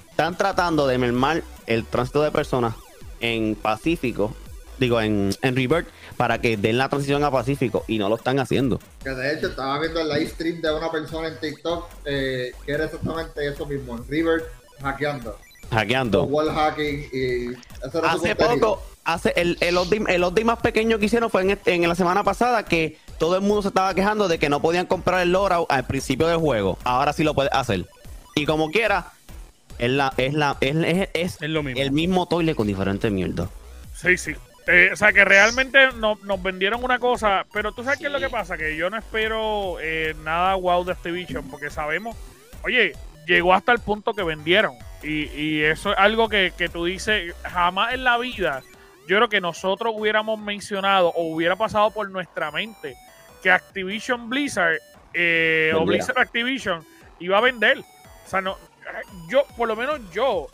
Están tratando de mermar el tránsito de personas en Pacífico, digo, en, en Revert, para que den la transición a Pacífico y no lo están haciendo. Que de hecho estaba viendo el live stream de una persona en TikTok eh, que era exactamente eso mismo, en River hackeando, Hackeando. wall hacking y eso era su Hace poco, hace el, el, update, el update más pequeño que hicieron fue en, este- en la semana pasada que todo el mundo se estaba quejando de que no podían comprar el loadout al principio del juego. Ahora sí lo puedes hacer. Y como quiera, es la, es la, es, es- es Es lo mismo. el mismo toile con diferente mierda. Sí, sí. Eh, o sea, que realmente no- nos vendieron una cosa, pero tú sabes qué es lo que pasa, que yo no espero eh, nada wow de Activision, porque sabemos, oye, llegó hasta el punto que vendieron. Y, y eso es algo que, que tú dices, jamás en la vida, yo creo que nosotros hubiéramos mencionado o hubiera pasado por nuestra mente que Activision Blizzard eh, o. Blizzard Activision iba a vender. O sea, no, yo, por lo menos yo,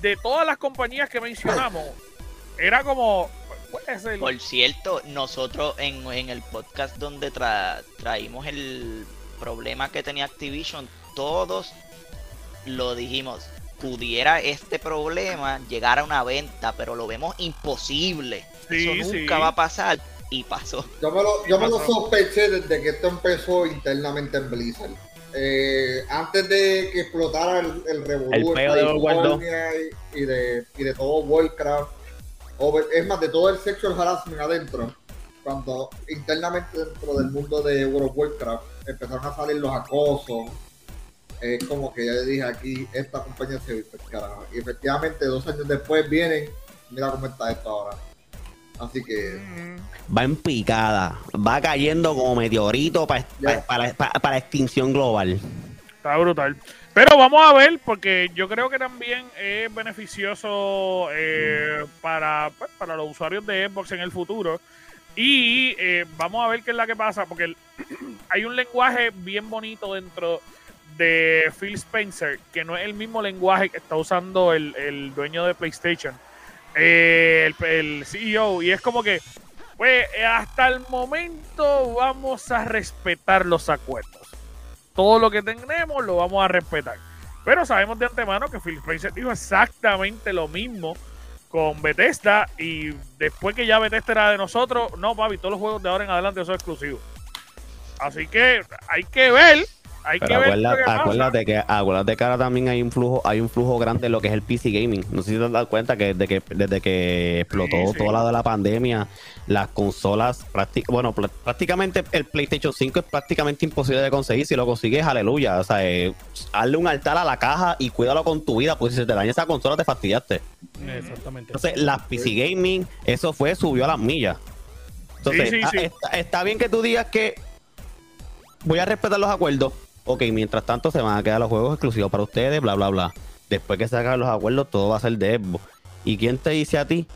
de todas las compañías que mencionamos, era como. Puede ser. Por cierto, nosotros en, en el podcast donde tra- traímos el problema que tenía Activision, todos lo dijimos. Pudiera este problema llegar a una venta, pero lo vemos imposible. Sí, Eso sí. nunca va a pasar. Y pasó. Yo me lo, yo me lo sospeché desde que esto empezó internamente en Blizzard. eh, antes de que explotara el, el revolú de y, y de, y de todo Warcraft, over- es más, de todo el sexual harassment adentro, cuando internamente dentro del mundo de World of Warcraft empezaron a salir los acosos, es como que ya le dije aquí, esta compañía se viste carajo. Y efectivamente, dos años después vienen, mira cómo está esto ahora. Así que, Va en picada, va cayendo como meteorito pa- Ya. pa- para, pa- para extinción global. Está brutal. Pero vamos a ver, porque yo creo que también es beneficioso eh, para, pues, para los usuarios de Xbox en el futuro. Y eh, vamos a ver qué es la que pasa, porque el- (clears throat) hay un lenguaje bien bonito dentro de Phil Spencer, que no es el mismo lenguaje que está usando el, el dueño de PlayStation, eh, el, CEO, y es como que, pues, hasta el momento vamos a respetar los acuerdos todo lo que tenemos lo vamos a respetar. Pero sabemos de antemano que Phil Spencer dijo exactamente lo mismo con Bethesda y después que ya Bethesda era de nosotros, no, papi, todos los juegos de ahora en adelante son exclusivos. Así que hay que ver, hay Pero que ver acuérdate, pasa. acuérdate que acuérdate que ahora también hay un flujo, hay un flujo grande en lo que es el PC gaming. No sé si te has dado cuenta que desde que, desde que explotó Sí, sí. todo lado de la pandemia, las consolas, bueno, prácticamente el PlayStation 5 es prácticamente imposible de conseguir. Si lo consigues, aleluya. O sea, eh, hazle un altar a la caja y cuídalo con tu vida, porque si se te daña esa consola te fastidiaste. Exactamente. Entonces, las PC gaming, eso fue, subió a las millas. Entonces, Sí, está- está bien que tú digas que voy a respetar los acuerdos. Ok, mientras tanto se van a quedar los juegos exclusivos para ustedes, bla, bla, bla. Después que se hagan los acuerdos, todo va a ser de Xbox. ¿Y quién te dice a ti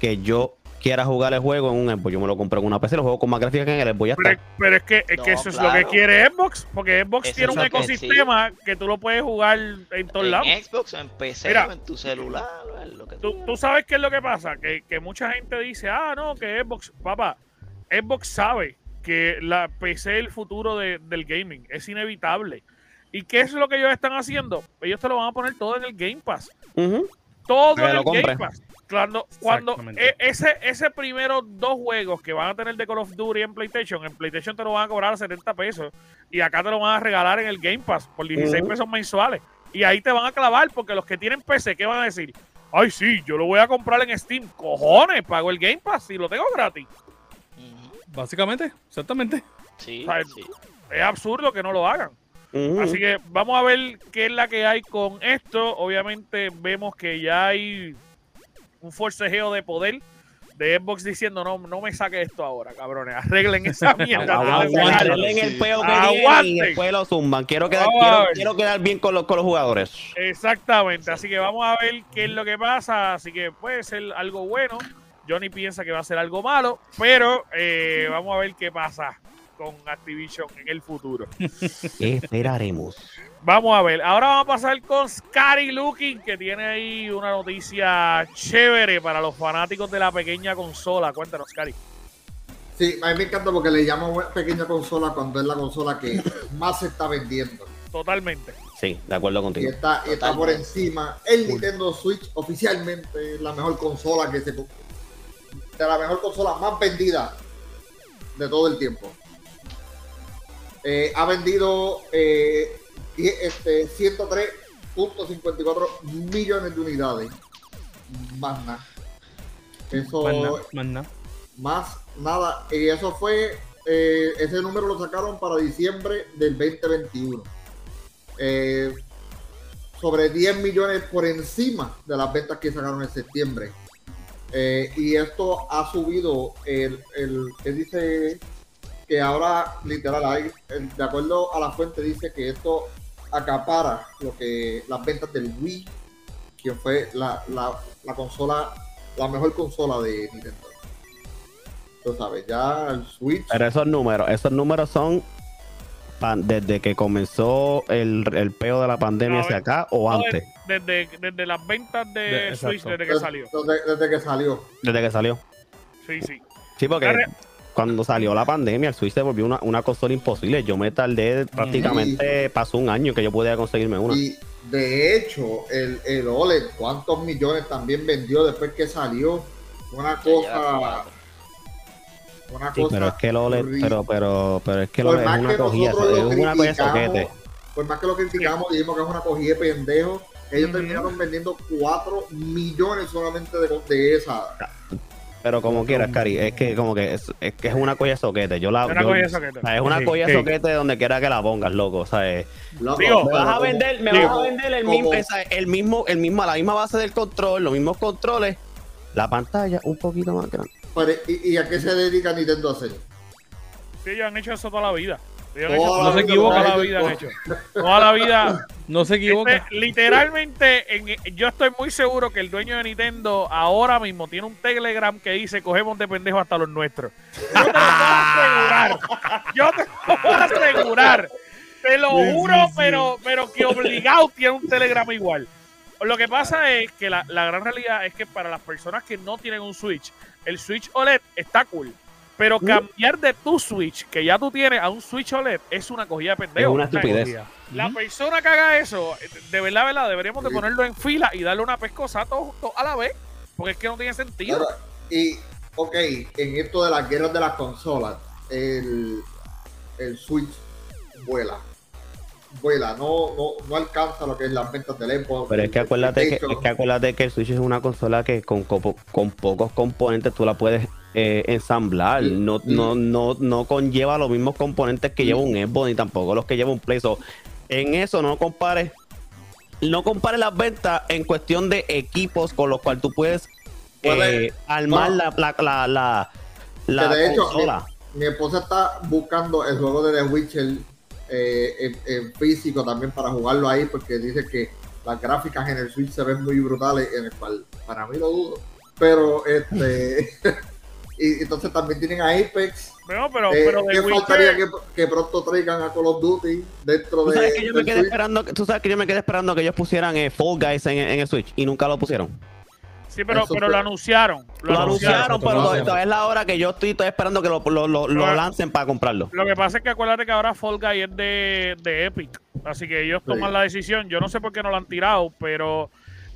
que yo quiera jugar el juego en un Xbox? Yo me lo compré en una PC, lo juego con más gráficas que en el Xbox, ya Pero, está. pero es que, es No, que eso es lo que quiere Xbox, porque Xbox Eso tiene un lo que sí. ecosistema que tú lo puedes jugar en todos lados. En Xbox, en PC, Mira. o en tu celular, lo que tú, tú sabes qué es lo que pasa, que, que mucha gente dice, ah, no, que Xbox, papá, Xbox sabe que la PC es el futuro de- del gaming, es inevitable. ¿Y qué es lo que ellos están haciendo? Ellos te lo van a poner todo en el Game Pass. Todo Que en lo el Game. Pass. Cuando, cuando e- ese, ese primero dos juegos que van a tener de Call of Duty en PlayStation, en PlayStation te lo van a cobrar a 70 pesos y acá te lo van a regalar en el Game Pass por 16 Ujú. pesos mensuales. Y ahí te van a clavar porque los que tienen PC, ¿qué van a decir? Ay, sí, yo lo voy a comprar en Steam. Cojones, pago el Game Pass y lo tengo gratis. Básicamente, exactamente. Sí, O sea, sí. Es absurdo que no lo hagan. Así que vamos a ver qué es la que hay con esto. Obviamente vemos que ya hay un forcejeo de poder de Xbox diciendo no, no me saque esto ahora, cabrones. Arreglen esa (laughs) mierda. sacarlo". Aguanten el peo que tienen y después lo zumban. Quiero quedar, quiero quedar bien con los, con los jugadores. Exactamente. Así que vamos a ver qué es lo que pasa. Así que puede ser algo bueno. Johnny piensa que va a ser algo malo, pero eh, vamos a ver qué pasa con Activision en el futuro. (laughs) Esperaremos. Vamos a ver. Ahora vamos a pasar con Scary Looking, que tiene ahí una noticia chévere para los fanáticos de la pequeña consola. Cuéntanos, Scary. sí, a mí me encanta porque le llamo pequeña consola cuando es la consola que más se está vendiendo. Totalmente. Sí, de acuerdo contigo. está, y está por encima. El Nintendo Switch oficialmente es la mejor consola que se de la mejor consola más vendida de todo el tiempo. Eh, ha vendido eh, este, 103.54 millones de unidades. Más nada. Eso Más nada, más nada. más nada. Y eso fue, eh, ese número lo sacaron para diciembre del 2021. Eh, sobre 10 millones por encima de las ventas que sacaron en septiembre. Eh, y esto ha subido, el, el, que dice que ahora, literal, hay, el- de acuerdo a la fuente, dice que esto acapara lo que las ventas del Wii, que fue la, la, la consola, la mejor consola de Nintendo. Tú sabes, ya el Switch. Pero esos números, esos números son desde que comenzó el, el peo de la pandemia No, hacia acá o No, antes, Desde, desde las ventas de De- Switch, desde que salió. Desde, desde que salió. desde que salió. Sí, sí. Sí, porque cuando salió la pandemia, el Switch se volvió una, una consola imposible. Yo me tardé prácticamente, pasó un año que yo podía conseguirme una. Y de hecho, el, el OLED, ¿cuántos millones también vendió después que salió? Una cosa. Una Sí, cosa. pero es que el OLED, pero, pero, pero es que el OLED es una que cogida, es una cosa soquete. por más que lo criticamos, dijimos que es una cogida de pendejos, ellos terminaron vendiendo 4 millones solamente de, de esa. Pero como quieras, Cari, es que como que es, es que es una colla soquete. Yo la, Una yo- colla soquete. o sea, es una Sí, colla sí. soquete donde quiera que la pongas, loco. O sea, es- Loco, Digo, me vas a vender, me digo, vas a vender el mismo, esa- el mismo, el mismo, la misma base del control, los mismos controles, la pantalla un poquito más grande. pero, ¿y, y a qué se dedica Nintendo a hacer? Sí, ellos han hecho eso toda la vida. Han Toda hecho la vida, toda toda la vida han vida. hecho. Toda la vida. No se equivoca. Este, literalmente, en- yo estoy muy seguro que el dueño de Nintendo ahora mismo tiene un Telegram que dice cogemos de pendejo hasta los nuestros. Yo te lo puedo asegurar. Yo te lo puedo asegurar. Te lo juro, pero, pero que obligado tiene un Telegram igual. Lo que pasa es que la, la gran realidad es que para las personas que no tienen un Switch, el Switch OLED está cool. Pero cambiar de tu Switch, que ya tú tienes, a un Switch OLED es una cogida de pendejo. Es una estupidez. la persona que haga eso, de verdad, verdad, deberíamos de ponerlo en fila y darle una pescosa a todos a la vez, porque es que no tiene sentido. Ahora, y, ok, en esto de las guerras de las consolas, el, el Switch vuela. Vuela, no, no, no alcanza lo que es las ventas del Xbox. Pero es que acuérdate que, es que acuérdate que el Switch es una consola que con, con pocos componentes tú la puedes eh, ensamblar. No, no, no, no conlleva los mismos componentes que lleva un Xbox ni tampoco los que lleva un Play. So, en eso no compares, no compares las ventas en cuestión de equipos con los cuales tú puedes Puede- eh, armar no. la, la, la, la, la Que de hecho. Mi esposa está buscando el juego de The Witcher eh, en, en físico también para jugarlo ahí porque dice que las gráficas en el Switch se ven muy brutales, en el cual para mí lo dudo. Pero este (laughs) y entonces también tienen a Apex. No, pero, Eh, pero ¿Qué faltaría que, que pronto traigan a Call of Duty dentro Tú de sabes que yo me quedé Switch? esperando, tú sabes que yo me quedé esperando que ellos pusieran eh, Fall Guys en, en el Switch y nunca lo pusieron. sí, pero, pero lo anunciaron. Lo, Lo anunciaron. anunciaron, pero todavía es la hora que yo estoy, estoy esperando que lo, lo, lo, lo Pero- lancen para comprarlo. Lo que pasa es que acuérdate que ahora Fall Guy es de, de Epic. Así que ellos Sí. toman la decisión. Yo no sé por qué no lo han tirado, pero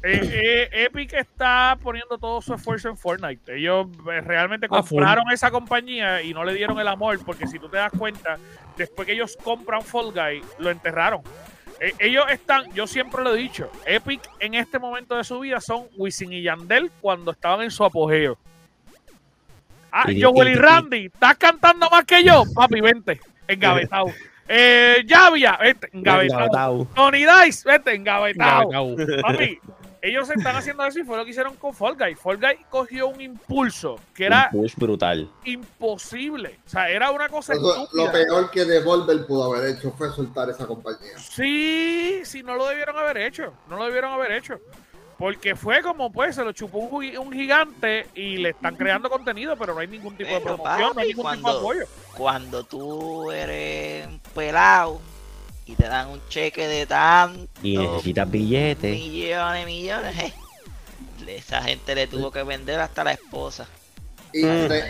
eh, eh, Epic está poniendo todo su esfuerzo en Fortnite. Ellos eh, realmente Ah, compraron esa compañía y no le dieron el amor, porque si tú te das cuenta, después que ellos compran Fall Guy, lo enterraron. Eh, ellos están, yo siempre lo he dicho, Epic en este momento de su vida son Wisin y Yandel cuando estaban en su apogeo. Ah, Y- Joel y y- Randy, ¿estás cantando más que yo? Papi, vente, engavetado. Eh, Javia, vente, engavetado. Tony Dice, vete. Engavetado. Papi, ellos están haciendo eso y fue lo que hicieron con Fall Guy. Fall Guy cogió un impulso que era Un push brutal. imposible. O sea, era una cosa Eso, lo peor que Devolver pudo haber hecho fue soltar esa compañía. Sí, sí, no lo debieron haber hecho. No lo debieron haber hecho. Porque fue como, pues, se lo chupó un, gi- un gigante y le están creando contenido, pero no hay ningún tipo de promoción, no hay ningún tipo de apoyo. Cuando tú eres pelado y te dan un cheque de tanto Y necesitas billetes. millones, millones, eh, esa gente le tuvo que vender hasta la esposa. Y de, de- (laughs)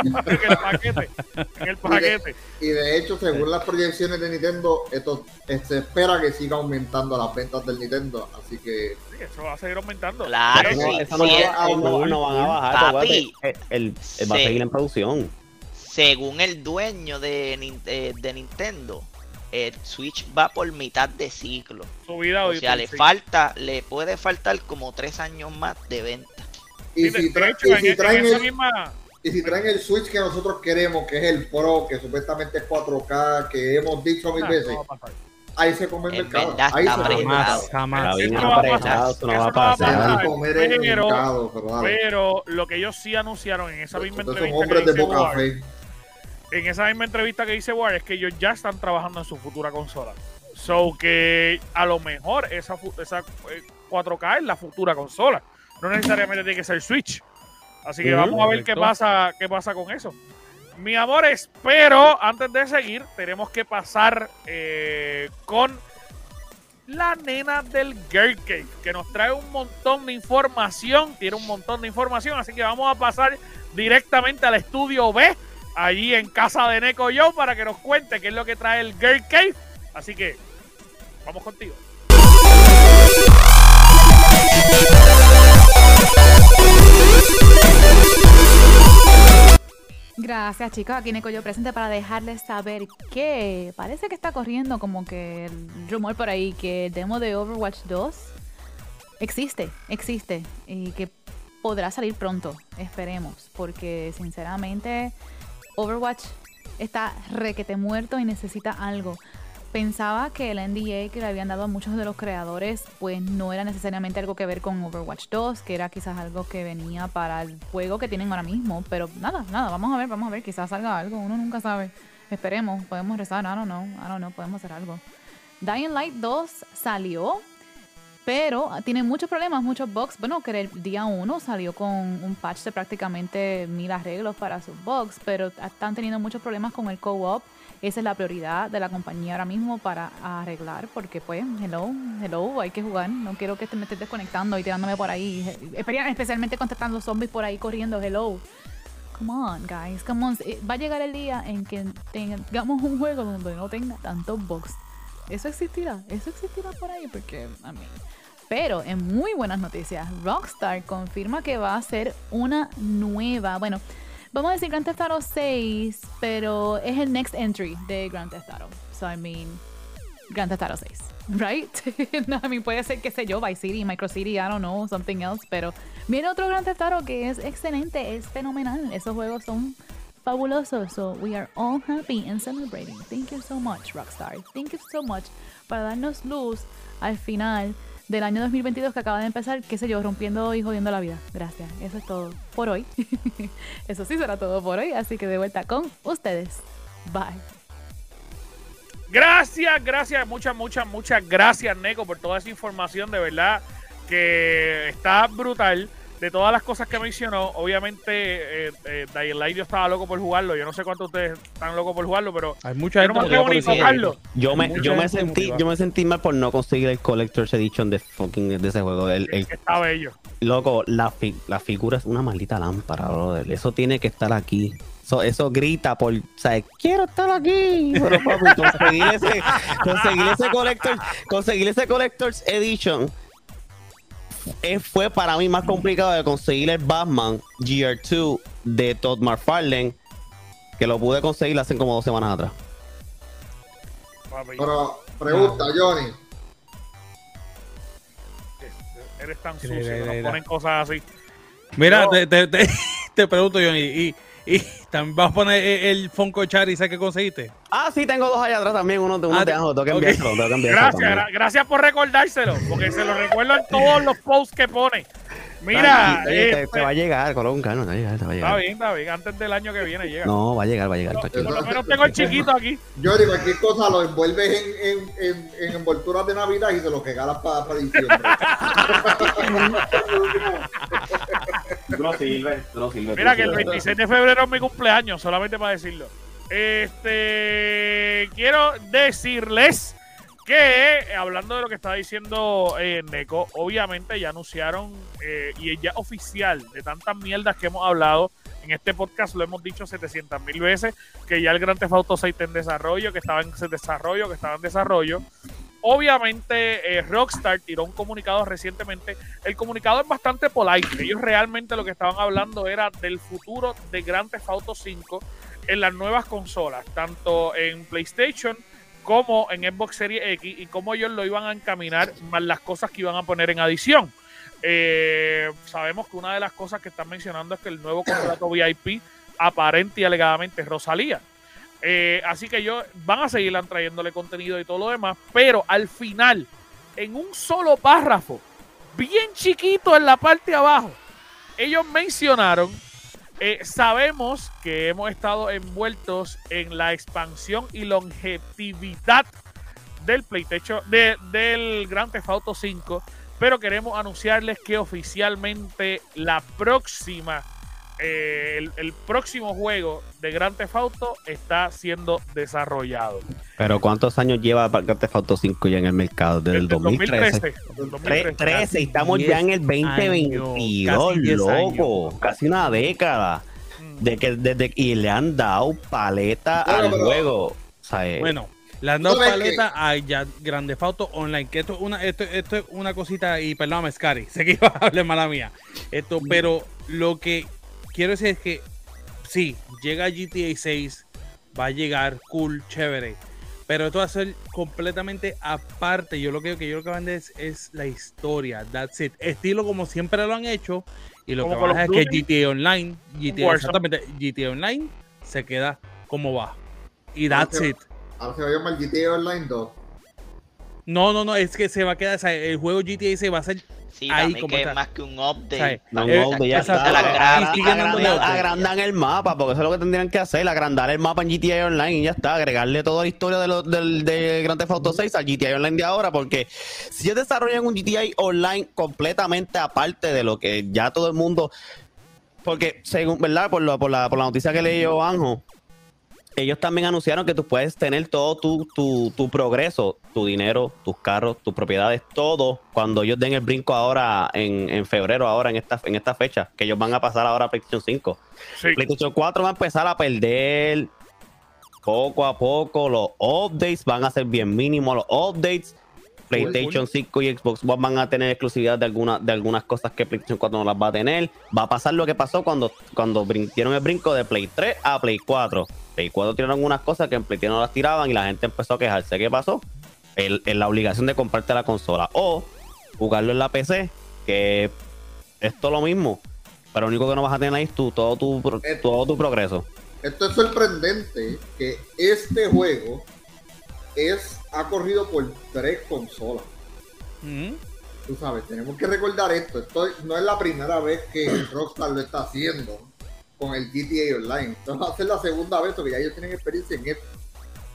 En el paquete. En el paquete. y de hecho, según las proyecciones de Nintendo, esto se espera que siga aumentando las ventas del Nintendo. Así que Sí, eso va a seguir aumentando. Claro, No, sí, eso no, sí, va- es- no- no van a bajar. Papi. El, el- el va a seguir en producción. Según el dueño de, eh, de Nintendo, el Switch va por mitad de ciclo. O sea, le sí. falta, le puede faltar como tres años más de venta. y si, y traen esa el, misma, y si traen el Switch que nosotros queremos, que es el Pro, que supuestamente es 4K, que hemos dicho mil Ah, veces, no ahí se come el En mercado. Ahí está se come el mercado. Jamás, Pero- mercado, pero dale. Pero lo que ellos sí anunciaron en esa misma Estos son entrevista hombres de poca War, fe. En esa misma entrevista que dice War es que ellos ya están trabajando en su futura consola. So que a lo mejor esa, esa eh, 4K es la futura consola. No necesariamente tiene que ser Switch. Así que vamos a ver qué pasa, qué pasa con eso. Mi amores, pero antes de seguir, tenemos que pasar eh, con la nena del Girl Cake, que nos trae un montón de información, tiene un montón de información, así que vamos a pasar directamente al estudio B, allí en casa de Neko Joe, para que nos cuente qué es lo que trae el Girl Cave. Así que, vamos contigo. Gracias, chicos. Aquí Nico yo presente para dejarles saber que parece que está corriendo como que el rumor por ahí que el demo de Overwatch 2 existe, existe y que podrá salir pronto, esperemos, porque sinceramente Overwatch está requete muerto y necesita algo. Pensaba que el NDA que le habían dado a muchos de los creadores, pues no era necesariamente algo que ver con Overwatch 2, que era quizás algo que venía para el juego que tienen ahora mismo. Pero nada, nada, vamos a ver, vamos a ver, quizás salga algo, uno nunca sabe. Esperemos, podemos rezar, I don't know, I don't know, podemos hacer algo. Dying Light 2 salió, pero tiene muchos problemas, muchos bugs. Bueno, que el día 1 salió con un patch de prácticamente mil arreglos para sus bugs, pero están teniendo muchos problemas con el co-op. Esa es la prioridad de la compañía ahora mismo para arreglar, porque pues, hello, hello, hay que jugar. No quiero que te me estés desconectando y tirándome por ahí. Espe- Especialmente contestando zombies por ahí corriendo, hello. Come on, guys, come on. Eh, Va a llegar el día en que tengamos un juego donde no tenga tantos bugs. Eso existirá, eso existirá por ahí, porque, a mí. Pero en muy buenas noticias, Rockstar confirma que va a ser una nueva, bueno, vamos a decir Grand Theft Auto 6, pero es el next entry de Grand Theft Auto. So, I mean, Grand Theft Auto 6, right? (laughs) no, I mean, puede ser, qué sé yo, Vice City, Micro City, I don't know, something else, pero viene otro Grand Theft Auto que es excelente, es fenomenal. Esos juegos son fabulosos. So, we are all happy and celebrating. Thank you so much, Rockstar. Thank you so much para darnos luz al final del año 2022 que acaba de empezar, qué sé yo, rompiendo y jodiendo la vida. Gracias. Eso es todo por hoy. (laughs) Eso sí será todo por hoy. Así que de vuelta con ustedes. Bye. Gracias, gracias, muchas, muchas, muchas gracias, Neko, por toda esa información. De verdad que está brutal. De todas las cosas que mencionó, obviamente, eh, eh, Dying Light yo estaba loco por jugarlo. Yo no sé cuántos de ustedes están locos por jugarlo, pero Hay mucha yo no gente me ni por ese tocarlo. Yo me, yo me sentí, motivada. yo me sentí mal por no conseguir el Collector's Edition de fucking de ese juego. El, el- Está bello. loco, la, fi- la figura es una maldita lámpara, brother. Eso tiene que estar aquí. Eso, eso grita por, o sea, quiero estar aquí. Pero papi, conseguir ese, conseguir ese collector, conseguir ese Collector's Edition fue para mí más complicado de conseguir el Batman GR2 de Todd McFarlane, que lo pude conseguir hace como dos semanas atrás. Pero, pregunta, Johnny. Eres tan sucio que nos ponen cosas así. Mira, No. te, te, te, (laughs) te pregunto, Johnny, y, y también vas a poner el, Funko Charizard que conseguiste. Ah, sí, tengo dos allá atrás también, uno de uno Ah, tengo que ok. enviárselo, tengo que enviárselo Gracias, gra- gracias por recordárselo, porque se lo recuerdo en todos los posts que pone. Mira, Tranqui, te, te- este, te va a llegar, Colón, te va a llegar, te va a está llegar. bien, está bien, antes del año que viene llega. No, va a llegar, va a llegar, No, por lo menos tengo el chiquito aquí. Johnny, cualquier cosa lo envuelves en, en, en, en envolturas de Navidad y se lo regalas para diciembre. (laughs) No sirve, no sirve. Mira que el 26 de febrero es mi cumpleaños, solamente para decirlo. Este, quiero decirles que, hablando de lo que está diciendo eh, Neko, obviamente ya anunciaron eh, y es ya oficial de tantas mierdas que hemos hablado. En este podcast lo hemos dicho 700 mil veces, que ya el Grand Theft Auto 6 está en desarrollo, que estaba en desarrollo, que estaba en desarrollo. Obviamente, eh, Rockstar tiró un comunicado recientemente. El comunicado es bastante polite. Ellos realmente lo que estaban hablando era del futuro de Grand Theft Auto 5 en las nuevas consolas, tanto en PlayStation como en Xbox Series X, y cómo ellos lo iban a encaminar, más las cosas que iban a poner en adición. Eh, sabemos que una de las cosas que están mencionando es que el nuevo contrato (coughs) VIP aparente y alegadamente es Rosalía. Eh, así que ellos van a seguir trayéndole contenido y todo lo demás, pero al final, en un solo párrafo, bien chiquito en la parte de abajo, ellos mencionaron, eh, sabemos que hemos estado envueltos en la expansión y longevidad del PlayStation, de- del Grand Theft Auto 5, pero queremos anunciarles que oficialmente la próxima eh, el, el próximo juego de Grand Theft Auto está siendo desarrollado. Pero ¿cuántos años lleva Grand Theft Auto 5 ya en el mercado? Desde el Desde 2013. del Tre- 2013. 13, y estamos Diez ya en el 2022, casi diez loco. años. Casi una década. Mm. De que, desde, y le han dado paleta Bueno, al pero- juego. O sea, eh, Bueno, le han dado ¿Sabes paleta a ya Grande Auto Online, que esto es una, esto, esto es una cosita, y perdóname, Scary, sé que iba a hablar mala mía. Esto, pero lo que quiero decir es que sí, llega GTA 6, va a llegar, cool, chévere. Pero esto va a ser completamente aparte. Yo lo que, que yo lo que van a es, es la historia. That's it. Estilo como siempre lo han hecho. Y lo Como que van a es que. GTA Online, GTA, exactamente, GTA Online se queda como va. Y that's it. Ahora se va a llamar GTA Online 2. No, no, no, es que se va a quedar, o sea, el juego GTA 6 va a ser Sí, Ahí como que es está. más que un update. O sea, No, Eh, no, ya está. Y Agrandan- el mapa, porque eso es lo que tendrían que hacer, agrandar el mapa en GTA Online y ya está, agregarle toda la historia de, lo- del, de Grand Theft Auto 6 al GTA Online de ahora, porque si ellos desarrollan un GTA Online completamente aparte de lo que ya todo el mundo, porque según, ¿verdad? Por, lo- por, la, por la noticia que leyó Anjo, ellos también anunciaron que tú puedes tener todo tu, tu, tu progreso, tu dinero, tus carros, tus propiedades, todo cuando ellos den el brinco ahora en, en febrero, ahora en esta, en esta fecha, que ellos van a pasar ahora a PlayStation 5. Sí. PlayStation 4 va a empezar a perder poco a poco, los updates van a ser bien mínimos, los updates. PlayStation 5 y Xbox One van a tener exclusividad de, alguna, de algunas cosas que PlayStation 4 no las va a tener. Va a pasar lo que pasó cuando, cuando dieron el brinco de Play 3 a Play 4. Play 4 tiraron unas cosas que en Play 3 no las tiraban y la gente empezó a quejarse. ¿Qué pasó? El, el- la obligación de comprarte la consola o jugarlo en la PC, que es todo lo mismo. Pero lo único que no vas a tener ahí es tu, todo, tu, Eh. todo tu progreso. Esto es sorprendente que este juego es ha corrido por tres consolas. mm, Tú sabes, tenemos que recordar esto. Esto no es la primera vez que Rockstar lo está haciendo con el GTA Online. Esto va a ser la segunda vez porque ya ellos tienen experiencia en esto.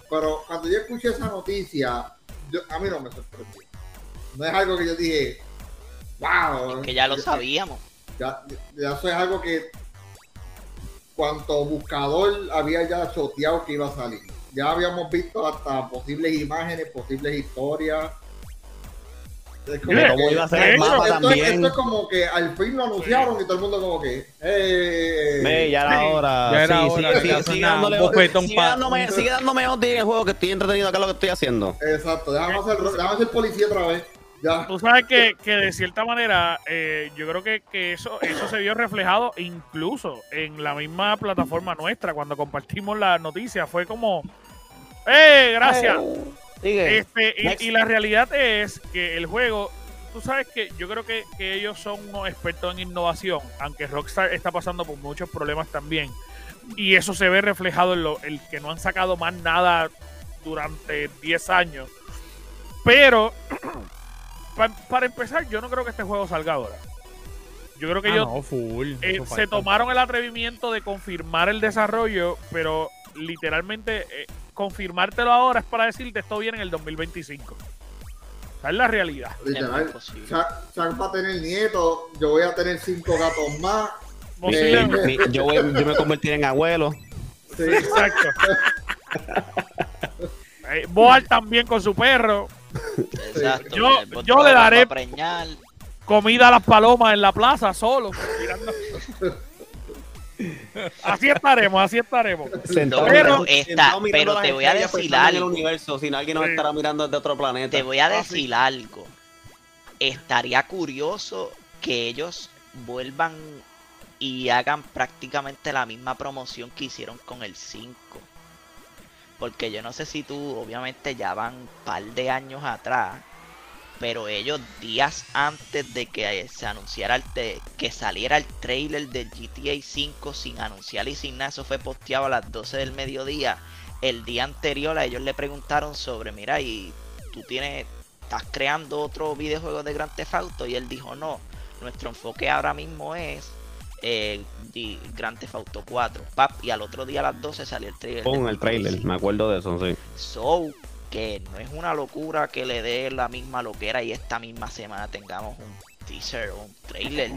Pero cuando yo escuché esa noticia, yo- a mí no me sorprendió. No es algo que yo dije, wow. Que ya lo sabíamos. Ya, ya eso es algo que cuanto buscador había ya choteado que iba a salir. Ya habíamos visto hasta posibles imágenes, posibles historias. Cómo iba a ser el esto- mapa esto, es- también. esto es como que al fin lo anunciaron y todo el mundo como que eh, Ve, ya era sí, hora. ya era Sí, hora sigue- de sigue- sigue dándole- dándome- sigue dándome en el juego que estoy entretenido acá lo que estoy haciendo. Exacto, déjame hacer, déjame hacer policía otra vez. Ya. Tú sabes que, que de cierta manera, eh, yo creo que, que eso, eso se vio reflejado incluso en la misma plataforma nuestra cuando compartimos la noticia. Fue como, ¡eh! Gracias. Sigue. Este, y, y la realidad es que el juego, tú sabes que yo creo que, que ellos son unos expertos en innovación, aunque Rockstar está pasando por muchos problemas también. Y eso se ve reflejado en lo el que no han sacado más nada durante 10 años. Pero, (clears throat) pa- para empezar, yo no creo que este juego salga ahora. Yo creo que ah, ellos no, full. eh, se tomaron el atrevimiento de confirmar el desarrollo, pero literalmente eh, confirmártelo ahora es para decirte esto viene en el 2025. Esa es la realidad. Literal. Chuck, va a tener nietos, yo voy a tener cinco gatos más. Mi- yo, voy- yo me convertiré en abuelo. Sí. Exacto. Eh, Boal también con su perro. Exacto. Yo- yo le daré- preñar. Comida a las palomas en la plaza solo. mirando. Así estaremos, así estaremos. (laughs) Sentado Pero- mirando pero te voy a estrellas decir en el algo. universo, si alguien nos Sí. estará mirando desde otro planeta. Te voy a Ah, sí. decir algo. Estaría curioso que ellos vuelvan y hagan prácticamente la misma promoción que hicieron con el 5. Porque yo no sé si tú, obviamente ya van un par de años atrás, pero ellos días antes de que se anunciara el te- que saliera el trailer del GTA 5 sin anunciar y sin nada, eso fue posteado a las 12 del mediodía. El día anterior a ellos le preguntaron sobre, mira, y tú tienes, estás creando otro videojuego de Grand Theft Auto y él dijo, no, nuestro enfoque ahora mismo es eh, Grand Theft Auto 4. Pap, y al otro día a las 12 salió el trailer. Del el trailer, 5. me acuerdo de eso, sí. So, que no es una locura que le dé la misma loquera y esta misma semana tengamos un teaser o un trailer.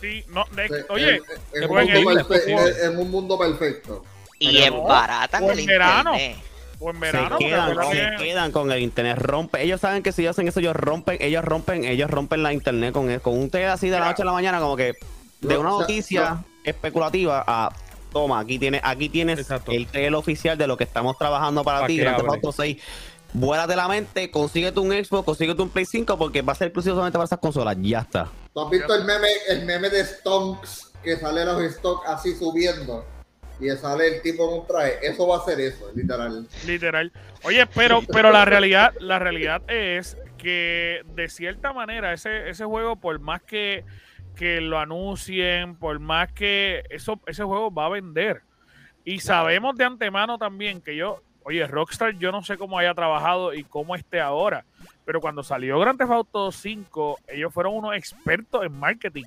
Sí, no, de- oye, en, en un mundo en un perfecto. Y Pero no, embaratan o el en verano. internet. o en Se verano. porque quedan, se que- quedan con el internet, rompe. Ellos saben que si ellos hacen eso, ellos rompen, ellos rompen, ellos rompen la internet con, con un té así de la noche a la mañana, como que de una noticia especulativa a toma, aquí tienes, aquí tienes Exacto. el trailer oficial de lo que estamos trabajando para Pa' ti, Grand Theft. Auto 6. Vuélate la mente, consíguete un Xbox, consíguete un Play 5 porque va a ser exclusivo solamente para esas consolas. Ya está. ¿Tú has visto el meme, el meme de Stonks que sale los stocks así subiendo? y sale el tipo con un traje. Eso va a ser eso, literal. Literal. Oye, pero, pero la realidad, la realidad es que de cierta manera ese, ese juego, por más que, que lo anuncien, por más que eso, ese juego va a vender. Y sabemos de antemano también que yo, oye, Rockstar, yo no sé cómo haya trabajado y cómo esté ahora, pero cuando salió Grand Theft Auto 5, ellos fueron unos expertos en marketing.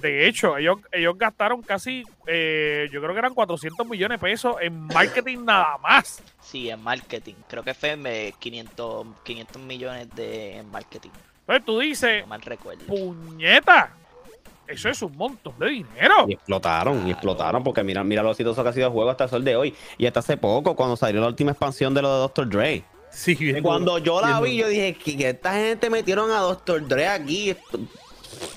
De hecho, ellos, ellos gastaron casi, eh, yo creo que eran 400 millones de pesos en marketing nada más. Sí, en marketing. Creo que fue eh, 500, 500 millones de en marketing. Entonces tú dices, No mal recuerdo. puñeta, eso es un montón de dinero. Y explotaron, y explotaron, porque mira, mira lo exitoso que ha sido el juego hasta el sol de hoy. Y hasta hace poco, cuando salió la última expansión de lo de Dr. Dre. Sí, bien Cuando yo la bien vi, yo dije que, esta gente metieron a Dr. Dre aquí.